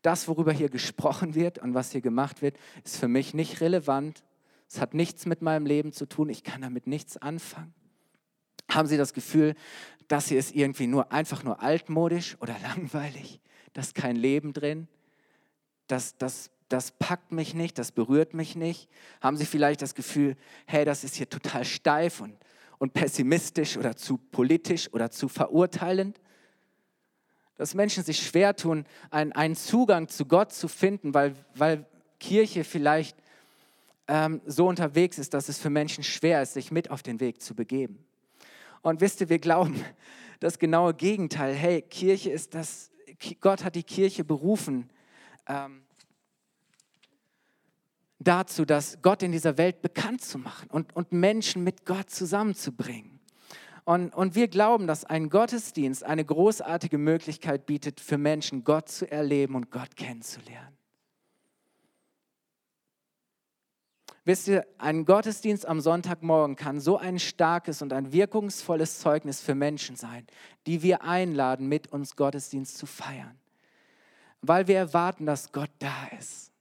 Das, worüber hier gesprochen wird und was hier gemacht wird, ist für mich nicht relevant. Es hat nichts mit meinem Leben zu tun. Ich kann damit nichts anfangen. Haben Sie das Gefühl, das hier ist irgendwie nur einfach nur altmodisch oder langweilig? Da ist kein Leben drin. Das, das das packt mich nicht, das berührt mich nicht? Haben Sie vielleicht das Gefühl, hey, das ist hier total steif und, und pessimistisch oder zu politisch oder zu verurteilend? Dass Menschen sich schwer tun, einen, einen Zugang zu Gott zu finden, weil, weil Kirche vielleicht ähm, so unterwegs ist, dass es für Menschen schwer ist, sich mit auf den Weg zu begeben. Und wisst ihr, wir glauben das genaue Gegenteil. Hey, Kirche ist das, Gott hat die Kirche berufen, ähm, dazu, dass Gott in dieser Welt bekannt zu machen und, und Menschen mit Gott zusammenzubringen. Und, und wir glauben, dass ein Gottesdienst eine großartige Möglichkeit bietet, für Menschen Gott zu erleben und Gott kennenzulernen. Wisst ihr, ein Gottesdienst am Sonntagmorgen kann so ein starkes und ein wirkungsvolles Zeugnis für Menschen sein, die wir einladen, mit uns Gottesdienst zu feiern. Weil wir erwarten, dass Gott da ist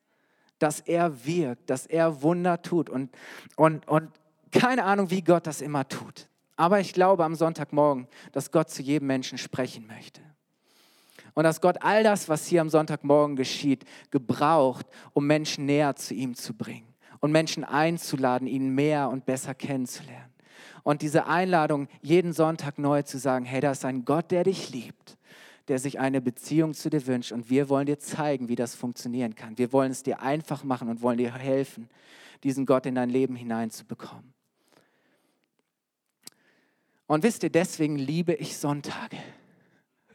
dass er wirkt, dass er Wunder tut und, und, und keine Ahnung, wie Gott das immer tut. Aber ich glaube am Sonntagmorgen, dass Gott zu jedem Menschen sprechen möchte. Und dass Gott all das, was hier am Sonntagmorgen geschieht, gebraucht, um Menschen näher zu ihm zu bringen und Menschen einzuladen, ihn mehr und besser kennenzulernen. Und diese Einladung, jeden Sonntag neu zu sagen, hey, da ist ein Gott, der dich liebt der sich eine Beziehung zu dir wünscht. Und wir wollen dir zeigen, wie das funktionieren kann. Wir wollen es dir einfach machen und wollen dir helfen, diesen Gott in dein Leben hineinzubekommen. Und wisst ihr, deswegen liebe ich Sonntage.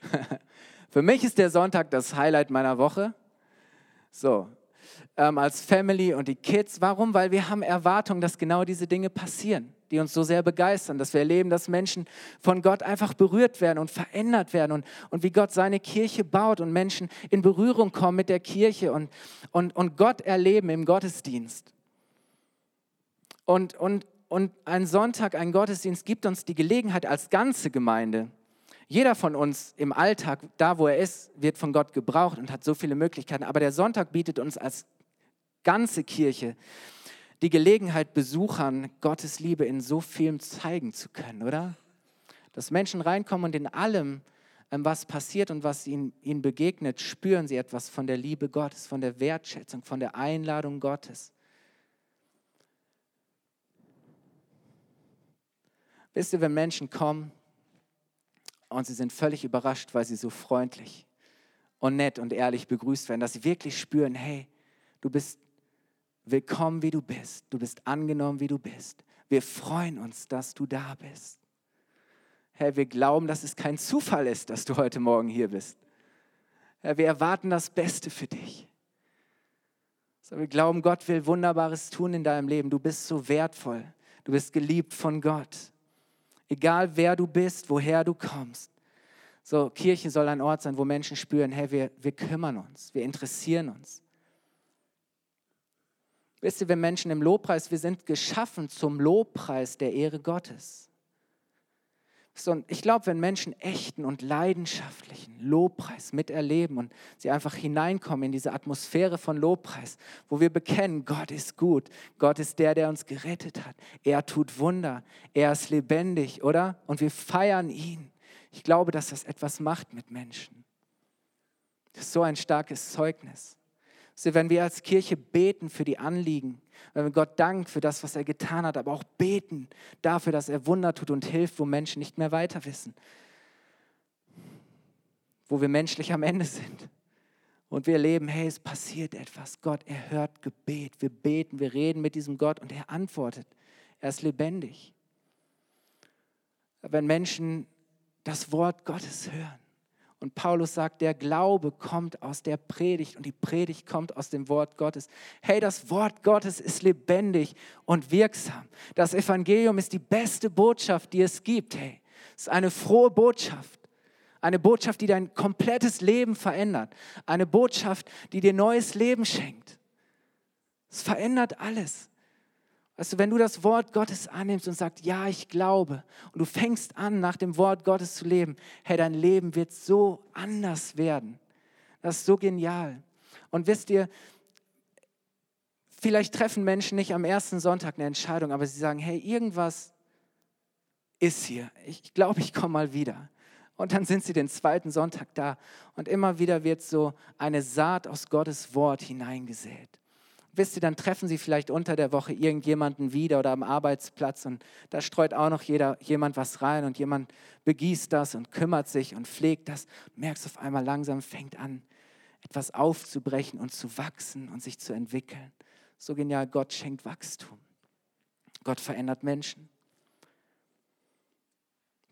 Für mich ist der Sonntag das Highlight meiner Woche. So, ähm, als Family und die Kids. Warum? Weil wir haben Erwartungen, dass genau diese Dinge passieren die uns so sehr begeistern, dass wir erleben, dass Menschen von Gott einfach berührt werden und verändert werden und, und wie Gott seine Kirche baut und Menschen in Berührung kommen mit der Kirche und, und, und Gott erleben im Gottesdienst. Und, und, und ein Sonntag, ein Gottesdienst gibt uns die Gelegenheit als ganze Gemeinde Jeder von uns im Alltag, da wo er ist, wird von Gott gebraucht und hat so viele Möglichkeiten. Aber der Sonntag bietet uns als ganze Kirche die Gelegenheit, Besuchern Gottes Liebe in so vielem zeigen zu können, oder? Dass Menschen reinkommen und in allem, ähm, was passiert und was ihnen, ihnen begegnet, spüren sie etwas von der Liebe Gottes, von der Wertschätzung, von der Einladung Gottes. Wisst ihr, wenn Menschen kommen und sie sind völlig überrascht, weil sie so freundlich und nett und ehrlich begrüßt werden, dass sie wirklich spüren, hey, du bist willkommen, wie du bist. Du bist angenommen, wie du bist. Wir freuen uns, dass du da bist. Herr, wir glauben, dass es kein Zufall ist, dass du heute Morgen hier bist. Herr, wir erwarten das Beste für dich. So, wir glauben, Gott will Wunderbares tun in deinem Leben. Du bist so wertvoll. Du bist geliebt von Gott. Egal wer du bist, woher du kommst. So, Kirche soll ein Ort sein, wo Menschen spüren, hey, wir, wir kümmern uns, wir interessieren uns. Wisst ihr, wir Menschen im Lobpreis, wir sind geschaffen zum Lobpreis der Ehre Gottes. So, ich glaube, wenn Menschen echten und leidenschaftlichen Lobpreis miterleben und sie einfach hineinkommen in diese Atmosphäre von Lobpreis, wo wir bekennen, Gott ist gut, Gott ist der, der uns gerettet hat, er tut Wunder, er ist lebendig, oder? Und wir feiern ihn. Ich glaube, dass das etwas macht mit Menschen. Das ist so ein starkes Zeugnis. So, wenn wir als Kirche beten für die Anliegen, wenn wir Gott danken für das, was er getan hat, aber auch beten dafür, dass er Wunder tut und hilft, wo Menschen nicht mehr weiter wissen, wo wir menschlich am Ende sind. Und wir erleben, hey, es passiert etwas. Gott, er hört Gebet. Wir beten, wir reden mit diesem Gott und er antwortet. Er ist lebendig. Wenn Menschen das Wort Gottes hören, und Paulus sagt, der Glaube kommt aus der Predigt und die Predigt kommt aus dem Wort Gottes. Hey, das Wort Gottes ist lebendig und wirksam. Das Evangelium ist die beste Botschaft, die es gibt. Hey, es ist eine frohe Botschaft. Eine Botschaft, die dein komplettes Leben verändert. Eine Botschaft, die dir neues Leben schenkt. Es verändert alles. Weißt du, wenn du das Wort Gottes annimmst und sagst, ja, ich glaube, und du fängst an, nach dem Wort Gottes zu leben, hey, dein Leben wird so anders werden. Das ist so genial. Und wisst ihr, vielleicht treffen Menschen nicht am ersten Sonntag eine Entscheidung, aber sie sagen, hey, irgendwas ist hier. Ich glaube, ich komme mal wieder. Und dann sind sie den zweiten Sonntag da. Und immer wieder wird so eine Saat aus Gottes Wort hineingesät wisst ihr, dann treffen sie vielleicht unter der Woche irgendjemanden wieder oder am Arbeitsplatz und da streut auch noch jeder, jemand was rein und jemand begießt das und kümmert sich und pflegt das. Merkst auf einmal langsam fängt an, etwas aufzubrechen und zu wachsen und sich zu entwickeln. So genial, Gott schenkt Wachstum. Gott verändert Menschen.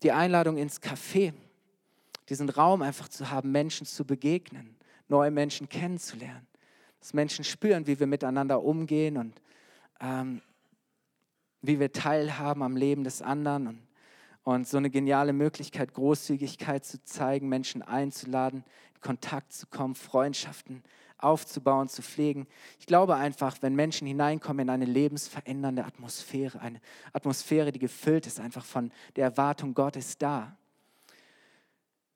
Die Einladung ins Café, diesen Raum einfach zu haben, Menschen zu begegnen, neue Menschen kennenzulernen dass Menschen spüren, wie wir miteinander umgehen und ähm, wie wir teilhaben am Leben des anderen und, und so eine geniale Möglichkeit, Großzügigkeit zu zeigen, Menschen einzuladen, in Kontakt zu kommen, Freundschaften aufzubauen, zu pflegen. Ich glaube einfach, wenn Menschen hineinkommen in eine lebensverändernde Atmosphäre, eine Atmosphäre, die gefüllt ist einfach von der Erwartung, Gott ist da.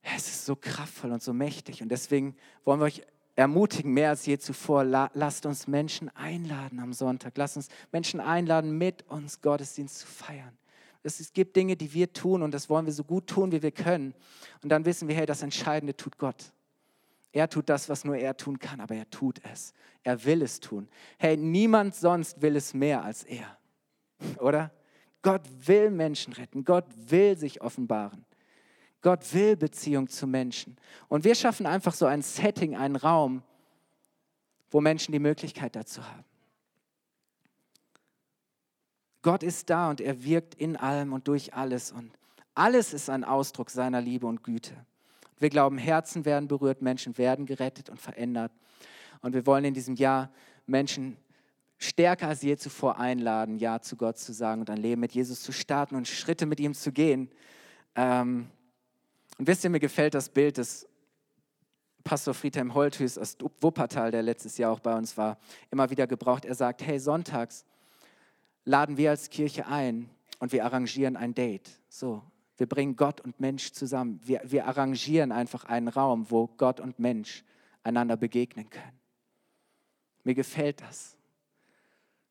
Es ist so kraftvoll und so mächtig und deswegen wollen wir euch ermutigen, mehr als je zuvor. Lasst uns Menschen einladen am Sonntag. Lasst uns Menschen einladen, mit uns Gottesdienst zu feiern. Es gibt Dinge, die wir tun und das wollen wir so gut tun, wie wir können. Und dann wissen wir, hey, das Entscheidende tut Gott. Er tut das, was nur er tun kann, aber er tut es. Er will es tun. Hey, niemand sonst will es mehr als er. Oder? Gott will Menschen retten. Gott will sich offenbaren. Gott will Beziehung zu Menschen. Und wir schaffen einfach so ein Setting, einen Raum, wo Menschen die Möglichkeit dazu haben. Gott ist da und er wirkt in allem und durch alles. Und alles ist ein Ausdruck seiner Liebe und Güte. Wir glauben, Herzen werden berührt, Menschen werden gerettet und verändert. Und wir wollen in diesem Jahr Menschen stärker als je zuvor einladen, Ja zu Gott zu sagen und ein Leben mit Jesus zu starten und Schritte mit ihm zu gehen. Ähm, und wisst ihr, mir gefällt das Bild des Pastor Friedhelm Holthus aus Wuppertal, der letztes Jahr auch bei uns war, immer wieder gebraucht. Er sagt, hey, sonntags laden wir als Kirche ein und wir arrangieren ein Date. So, Wir bringen Gott und Mensch zusammen. Wir, wir arrangieren einfach einen Raum, wo Gott und Mensch einander begegnen können. Mir gefällt das,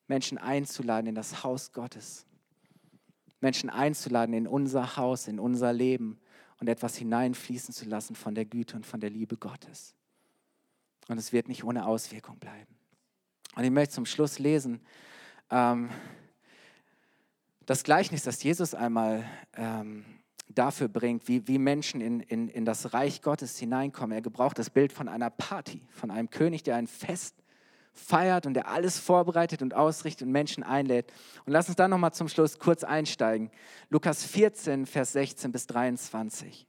Menschen einzuladen in das Haus Gottes. Menschen einzuladen in unser Haus, in unser Leben und etwas hineinfließen zu lassen von der Güte und von der Liebe Gottes. Und es wird nicht ohne Auswirkung bleiben. Und ich möchte zum Schluss lesen ähm, das Gleichnis, das Jesus einmal ähm, dafür bringt, wie, wie Menschen in, in, in das Reich Gottes hineinkommen. Er gebraucht das Bild von einer Party, von einem König, der ein Fest feiert und der alles vorbereitet und ausrichtet und Menschen einlädt. Und lass uns da nochmal zum Schluss kurz einsteigen. Lukas 14, Vers 16 bis 23.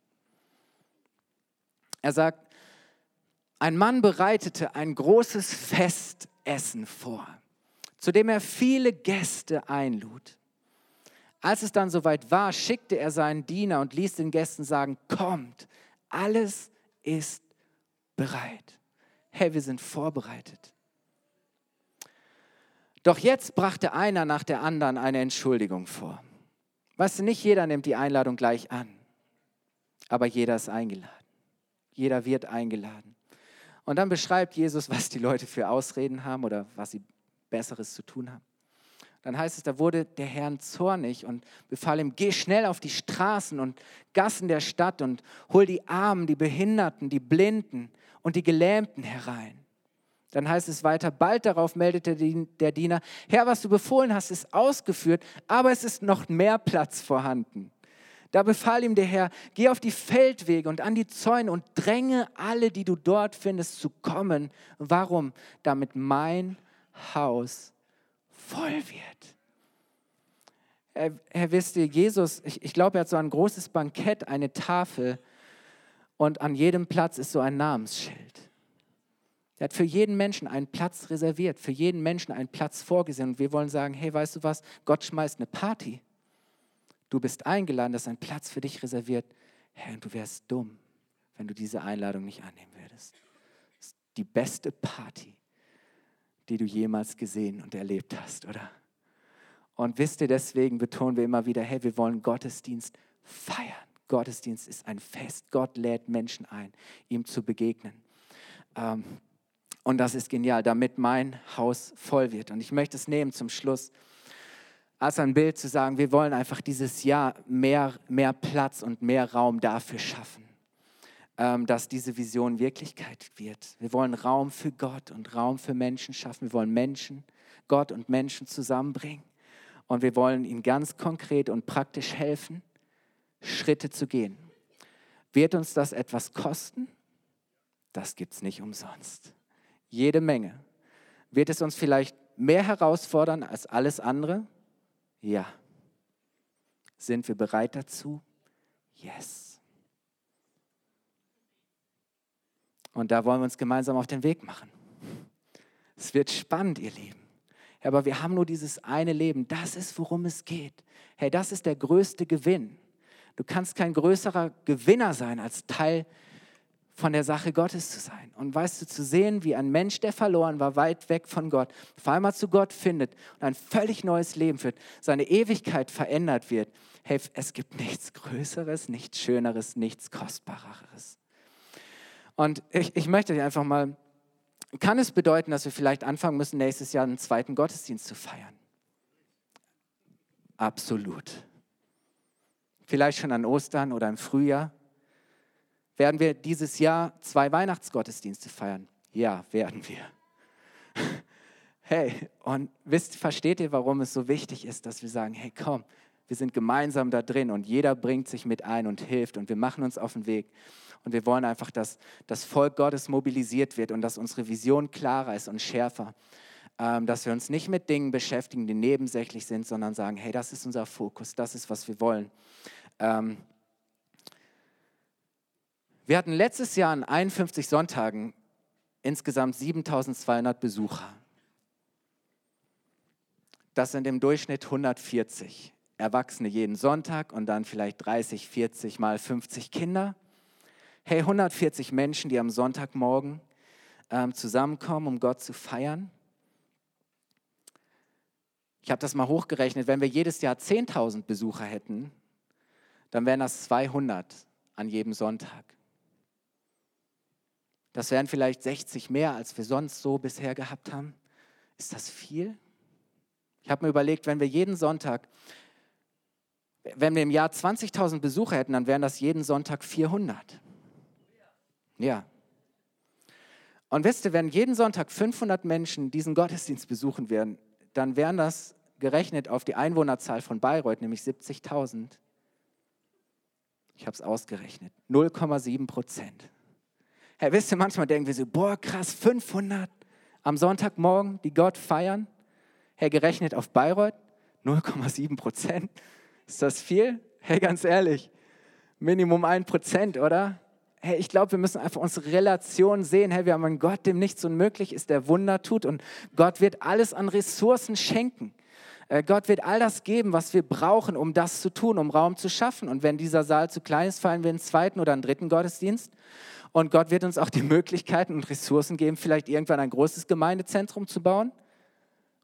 Er sagt, ein Mann bereitete ein großes Festessen vor, zu dem er viele Gäste einlud. Als es dann soweit war, schickte er seinen Diener und ließ den Gästen sagen, kommt, alles ist bereit. Hey, wir sind vorbereitet. Doch jetzt brachte einer nach der anderen eine Entschuldigung vor. Weißt du, nicht jeder nimmt die Einladung gleich an, aber jeder ist eingeladen. Jeder wird eingeladen. Und dann beschreibt Jesus, was die Leute für Ausreden haben oder was sie Besseres zu tun haben. Dann heißt es, da wurde der Herr zornig und befahl ihm, geh schnell auf die Straßen und Gassen der Stadt und hol die Armen, die Behinderten, die Blinden und die Gelähmten herein. Dann heißt es weiter, bald darauf meldete der Diener, Herr, was du befohlen hast, ist ausgeführt, aber es ist noch mehr Platz vorhanden. Da befahl ihm der Herr, geh auf die Feldwege und an die Zäune und dränge alle, die du dort findest, zu kommen. Warum? Damit mein Haus voll wird. Herr, Herr wisst ihr, Jesus, ich, ich glaube, er hat so ein großes Bankett, eine Tafel und an jedem Platz ist so ein Namensschild. Er hat für jeden Menschen einen Platz reserviert, für jeden Menschen einen Platz vorgesehen. Und wir wollen sagen, hey, weißt du was, Gott schmeißt eine Party. Du bist eingeladen, das ist ein Platz für dich reserviert. Herr, du wärst dumm, wenn du diese Einladung nicht annehmen würdest. Das ist die beste Party, die du jemals gesehen und erlebt hast, oder? Und wisst ihr, deswegen betonen wir immer wieder, hey, wir wollen Gottesdienst feiern. Gottesdienst ist ein Fest. Gott lädt Menschen ein, ihm zu begegnen. Ähm, und das ist genial, damit mein Haus voll wird. Und ich möchte es nehmen zum Schluss als ein Bild zu sagen, wir wollen einfach dieses Jahr mehr, mehr Platz und mehr Raum dafür schaffen, ähm, dass diese Vision Wirklichkeit wird. Wir wollen Raum für Gott und Raum für Menschen schaffen. Wir wollen Menschen, Gott und Menschen zusammenbringen. Und wir wollen ihnen ganz konkret und praktisch helfen, Schritte zu gehen. Wird uns das etwas kosten? Das gibt es nicht umsonst jede Menge. Wird es uns vielleicht mehr herausfordern als alles andere? Ja. Sind wir bereit dazu? Yes. Und da wollen wir uns gemeinsam auf den Weg machen. Es wird spannend, ihr Lieben. Aber wir haben nur dieses eine Leben. Das ist, worum es geht. Hey, das ist der größte Gewinn. Du kannst kein größerer Gewinner sein als Teil von der Sache Gottes zu sein. Und weißt du, zu sehen, wie ein Mensch, der verloren war, weit weg von Gott, auf einmal zu Gott findet und ein völlig neues Leben führt, seine Ewigkeit verändert wird. Hey, es gibt nichts Größeres, nichts Schöneres, nichts Kostbareres. Und ich, ich möchte dir einfach mal, kann es bedeuten, dass wir vielleicht anfangen müssen, nächstes Jahr einen zweiten Gottesdienst zu feiern? Absolut. Vielleicht schon an Ostern oder im Frühjahr werden wir dieses Jahr zwei Weihnachtsgottesdienste feiern? Ja, werden wir. Hey, und wisst, versteht ihr, warum es so wichtig ist, dass wir sagen, hey, komm, wir sind gemeinsam da drin und jeder bringt sich mit ein und hilft und wir machen uns auf den Weg. Und wir wollen einfach, dass das Volk Gottes mobilisiert wird und dass unsere Vision klarer ist und schärfer. Ähm, dass wir uns nicht mit Dingen beschäftigen, die nebensächlich sind, sondern sagen, hey, das ist unser Fokus, das ist, was wir wollen. Ähm, wir hatten letztes Jahr an 51 Sonntagen insgesamt 7200 Besucher. Das sind im Durchschnitt 140 Erwachsene jeden Sonntag und dann vielleicht 30, 40 mal 50 Kinder. Hey, 140 Menschen, die am Sonntagmorgen ähm, zusammenkommen, um Gott zu feiern. Ich habe das mal hochgerechnet, wenn wir jedes Jahr 10.000 Besucher hätten, dann wären das 200 an jedem Sonntag. Das wären vielleicht 60 mehr, als wir sonst so bisher gehabt haben. Ist das viel? Ich habe mir überlegt, wenn wir jeden Sonntag, wenn wir im Jahr 20.000 Besucher hätten, dann wären das jeden Sonntag 400. Ja. Und wisst ihr, wenn jeden Sonntag 500 Menschen diesen Gottesdienst besuchen werden, dann wären das gerechnet auf die Einwohnerzahl von Bayreuth, nämlich 70.000. Ich habe es ausgerechnet. 0,7 Prozent. Hey, wisst ihr, manchmal denken wir so, boah, krass, 500 am Sonntagmorgen, die Gott feiern. Hey, gerechnet auf Bayreuth, 0,7 Prozent. Ist das viel? Hey, ganz ehrlich, Minimum 1 Prozent, oder? hey, ich glaube, wir müssen einfach unsere Relation sehen. Hey, wir haben einen Gott, dem nichts unmöglich ist, der Wunder tut. Und Gott wird alles an Ressourcen schenken. Äh, Gott wird all das geben, was wir brauchen, um das zu tun, um Raum zu schaffen. Und wenn dieser Saal zu klein ist, fallen wir einen zweiten oder einen dritten Gottesdienst. Und Gott wird uns auch die Möglichkeiten und Ressourcen geben, vielleicht irgendwann ein großes Gemeindezentrum zu bauen,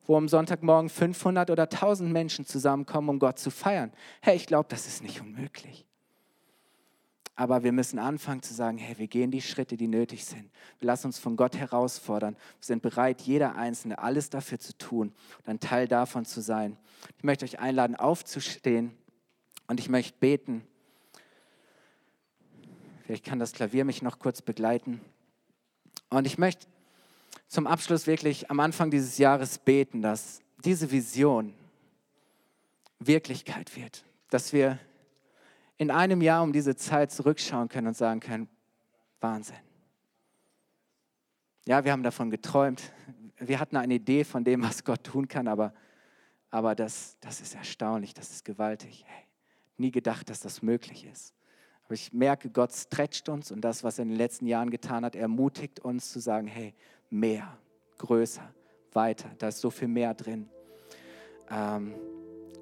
wo am Sonntagmorgen 500 oder 1000 Menschen zusammenkommen, um Gott zu feiern. Hey, ich glaube, das ist nicht unmöglich. Aber wir müssen anfangen zu sagen, hey, wir gehen die Schritte, die nötig sind. Wir lassen uns von Gott herausfordern. Wir sind bereit, jeder Einzelne alles dafür zu tun und ein Teil davon zu sein. Ich möchte euch einladen, aufzustehen und ich möchte beten. Vielleicht kann das Klavier mich noch kurz begleiten. Und ich möchte zum Abschluss wirklich am Anfang dieses Jahres beten, dass diese Vision Wirklichkeit wird, dass wir in einem Jahr um diese Zeit zurückschauen können und sagen können, Wahnsinn. Ja, wir haben davon geträumt. Wir hatten eine Idee von dem, was Gott tun kann, aber, aber das, das ist erstaunlich, das ist gewaltig. Hey, nie gedacht, dass das möglich ist. Aber ich merke, Gott stretcht uns und das, was er in den letzten Jahren getan hat, ermutigt uns zu sagen, hey, mehr, größer, weiter, da ist so viel mehr drin. Ähm,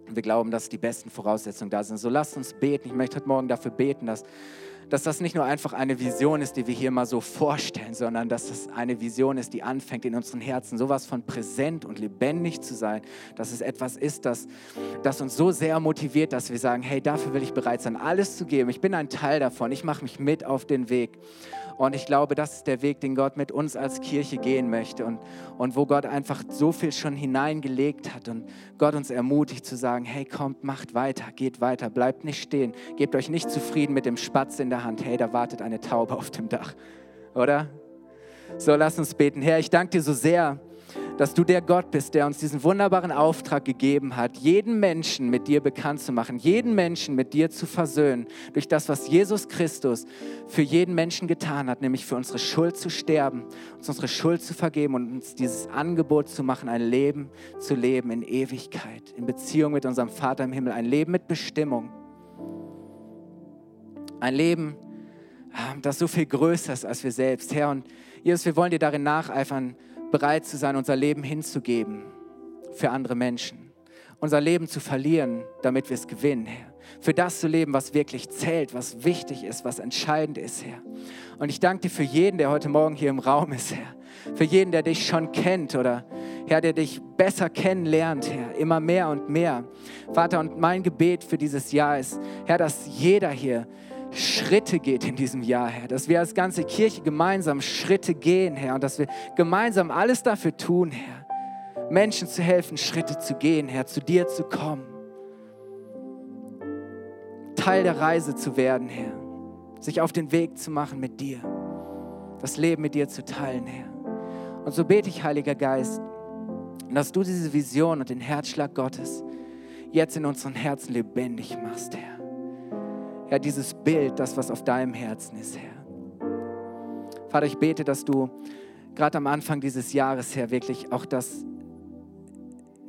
wir glauben, dass die besten Voraussetzungen da sind. So lasst uns beten. Ich möchte heute Morgen dafür beten, dass, dass das nicht nur einfach eine Vision ist, die wir hier mal so vorstellen, sondern dass das eine Vision ist, die anfängt in unseren Herzen, sowas von präsent und lebendig zu sein, dass es etwas ist, das, das uns so sehr motiviert, dass wir sagen, hey, dafür will ich bereit sein, alles zu geben. Ich bin ein Teil davon. Ich mache mich mit auf den Weg. Und ich glaube, das ist der Weg, den Gott mit uns als Kirche gehen möchte und, und wo Gott einfach so viel schon hineingelegt hat und Gott uns ermutigt zu sagen, hey, kommt, macht weiter, geht weiter, bleibt nicht stehen, gebt euch nicht zufrieden mit dem Spatz in der Hand, hey, da wartet eine Taube auf dem Dach, oder? So, lass uns beten. Herr, ich danke dir so sehr dass du der Gott bist, der uns diesen wunderbaren Auftrag gegeben hat, jeden Menschen mit dir bekannt zu machen, jeden Menschen mit dir zu versöhnen, durch das, was Jesus Christus für jeden Menschen getan hat, nämlich für unsere Schuld zu sterben, uns unsere Schuld zu vergeben und uns dieses Angebot zu machen, ein Leben zu leben in Ewigkeit, in Beziehung mit unserem Vater im Himmel, ein Leben mit Bestimmung. Ein Leben, ähm, das so viel größer ist als wir selbst. Herr, und Jesus, wir wollen dir darin nacheifern, bereit zu sein, unser Leben hinzugeben für andere Menschen. Unser Leben zu verlieren, damit wir es gewinnen, Herr. Für das zu leben, was wirklich zählt, was wichtig ist, was entscheidend ist, Herr. Und ich danke dir für jeden, der heute Morgen hier im Raum ist, Herr. Für jeden, der dich schon kennt oder Herr, der dich besser kennenlernt, Herr, immer mehr und mehr. Vater, und mein Gebet für dieses Jahr ist, Herr, dass jeder hier Schritte geht in diesem Jahr, Herr. Dass wir als ganze Kirche gemeinsam Schritte gehen, Herr. Und dass wir gemeinsam alles dafür tun, Herr. Menschen zu helfen, Schritte zu gehen, Herr, zu dir zu kommen. Teil der Reise zu werden, Herr. Sich auf den Weg zu machen mit dir. Das Leben mit dir zu teilen, Herr. Und so bete ich, Heiliger Geist, dass du diese Vision und den Herzschlag Gottes jetzt in unseren Herzen lebendig machst, Herr. Herr, dieses Bild, das, was auf deinem Herzen ist, Herr. Vater, ich bete, dass du gerade am Anfang dieses Jahres, Herr, wirklich auch das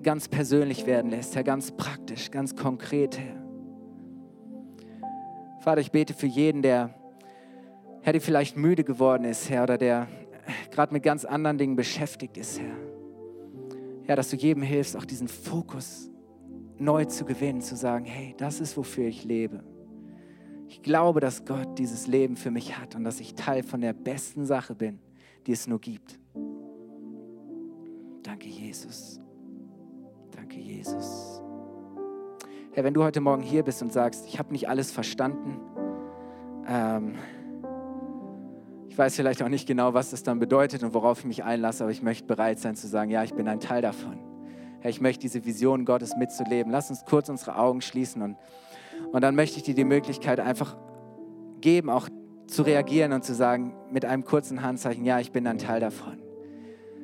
ganz persönlich werden lässt, Herr, ganz praktisch, ganz konkret, Herr. Vater, ich bete für jeden, der, Herr, der vielleicht müde geworden ist, Herr, oder der gerade mit ganz anderen Dingen beschäftigt ist, Herr. Herr, dass du jedem hilfst, auch diesen Fokus neu zu gewinnen, zu sagen, hey, das ist, wofür ich lebe. Ich glaube, dass Gott dieses Leben für mich hat und dass ich Teil von der besten Sache bin, die es nur gibt. Danke, Jesus. Danke, Jesus. Herr, wenn du heute Morgen hier bist und sagst, ich habe nicht alles verstanden, ähm, ich weiß vielleicht auch nicht genau, was das dann bedeutet und worauf ich mich einlasse, aber ich möchte bereit sein zu sagen, ja, ich bin ein Teil davon. Herr, ich möchte diese Vision Gottes mitzuleben. Lass uns kurz unsere Augen schließen und, und dann möchte ich dir die Möglichkeit einfach geben, auch zu reagieren und zu sagen mit einem kurzen Handzeichen, ja, ich bin ein Teil davon.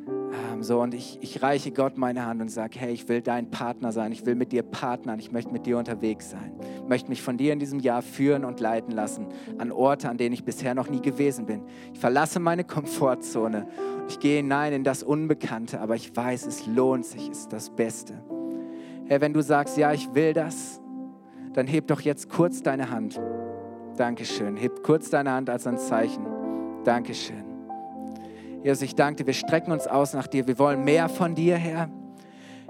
Ähm, so, und ich, ich reiche Gott meine Hand und sage, hey, ich will dein Partner sein, ich will mit dir partnern, ich möchte mit dir unterwegs sein. Möchte mich von dir in diesem Jahr führen und leiten lassen an Orte, an denen ich bisher noch nie gewesen bin. Ich verlasse meine Komfortzone ich gehe hinein in das Unbekannte, aber ich weiß, es lohnt sich, es ist das Beste. Herr, wenn du sagst, ja, ich will das, dann heb doch jetzt kurz deine Hand. Dankeschön. Heb kurz deine Hand als ein Zeichen. Dankeschön. Jesus, ich danke dir, wir strecken uns aus nach dir. Wir wollen mehr von dir, Herr.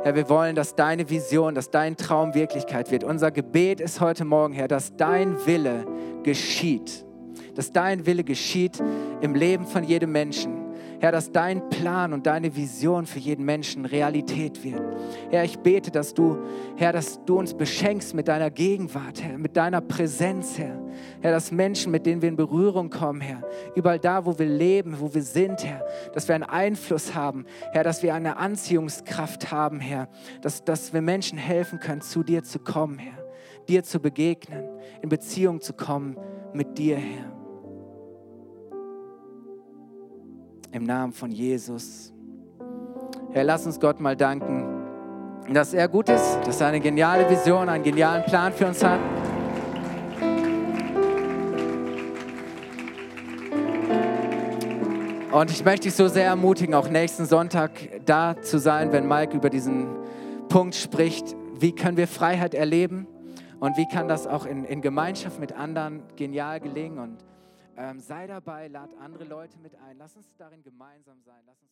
Herr, wir wollen, dass deine Vision, dass dein Traum Wirklichkeit wird. Unser Gebet ist heute Morgen, Herr, dass dein Wille geschieht. Dass dein Wille geschieht im Leben von jedem Menschen. Herr, dass dein Plan und deine Vision für jeden Menschen Realität wird. Herr, ich bete, dass du, Herr, dass du uns beschenkst mit deiner Gegenwart, Herr, mit deiner Präsenz, Herr. Herr, dass Menschen, mit denen wir in Berührung kommen, Herr, überall da, wo wir leben, wo wir sind, Herr, dass wir einen Einfluss haben, Herr, dass wir eine Anziehungskraft haben, Herr, dass, dass wir Menschen helfen können, zu dir zu kommen, Herr, dir zu begegnen, in Beziehung zu kommen mit dir, Herr. Im Namen von Jesus. Herr, lass uns Gott mal danken, dass er gut ist, dass er eine geniale Vision, einen genialen Plan für uns hat. Und ich möchte dich so sehr ermutigen, auch nächsten Sonntag da zu sein, wenn Mike über diesen Punkt spricht. Wie können wir Freiheit erleben und wie kann das auch in, in Gemeinschaft mit anderen genial gelingen? Und ähm, sei dabei, lad andere Leute mit ein. Lass uns darin gemeinsam sein. Lass uns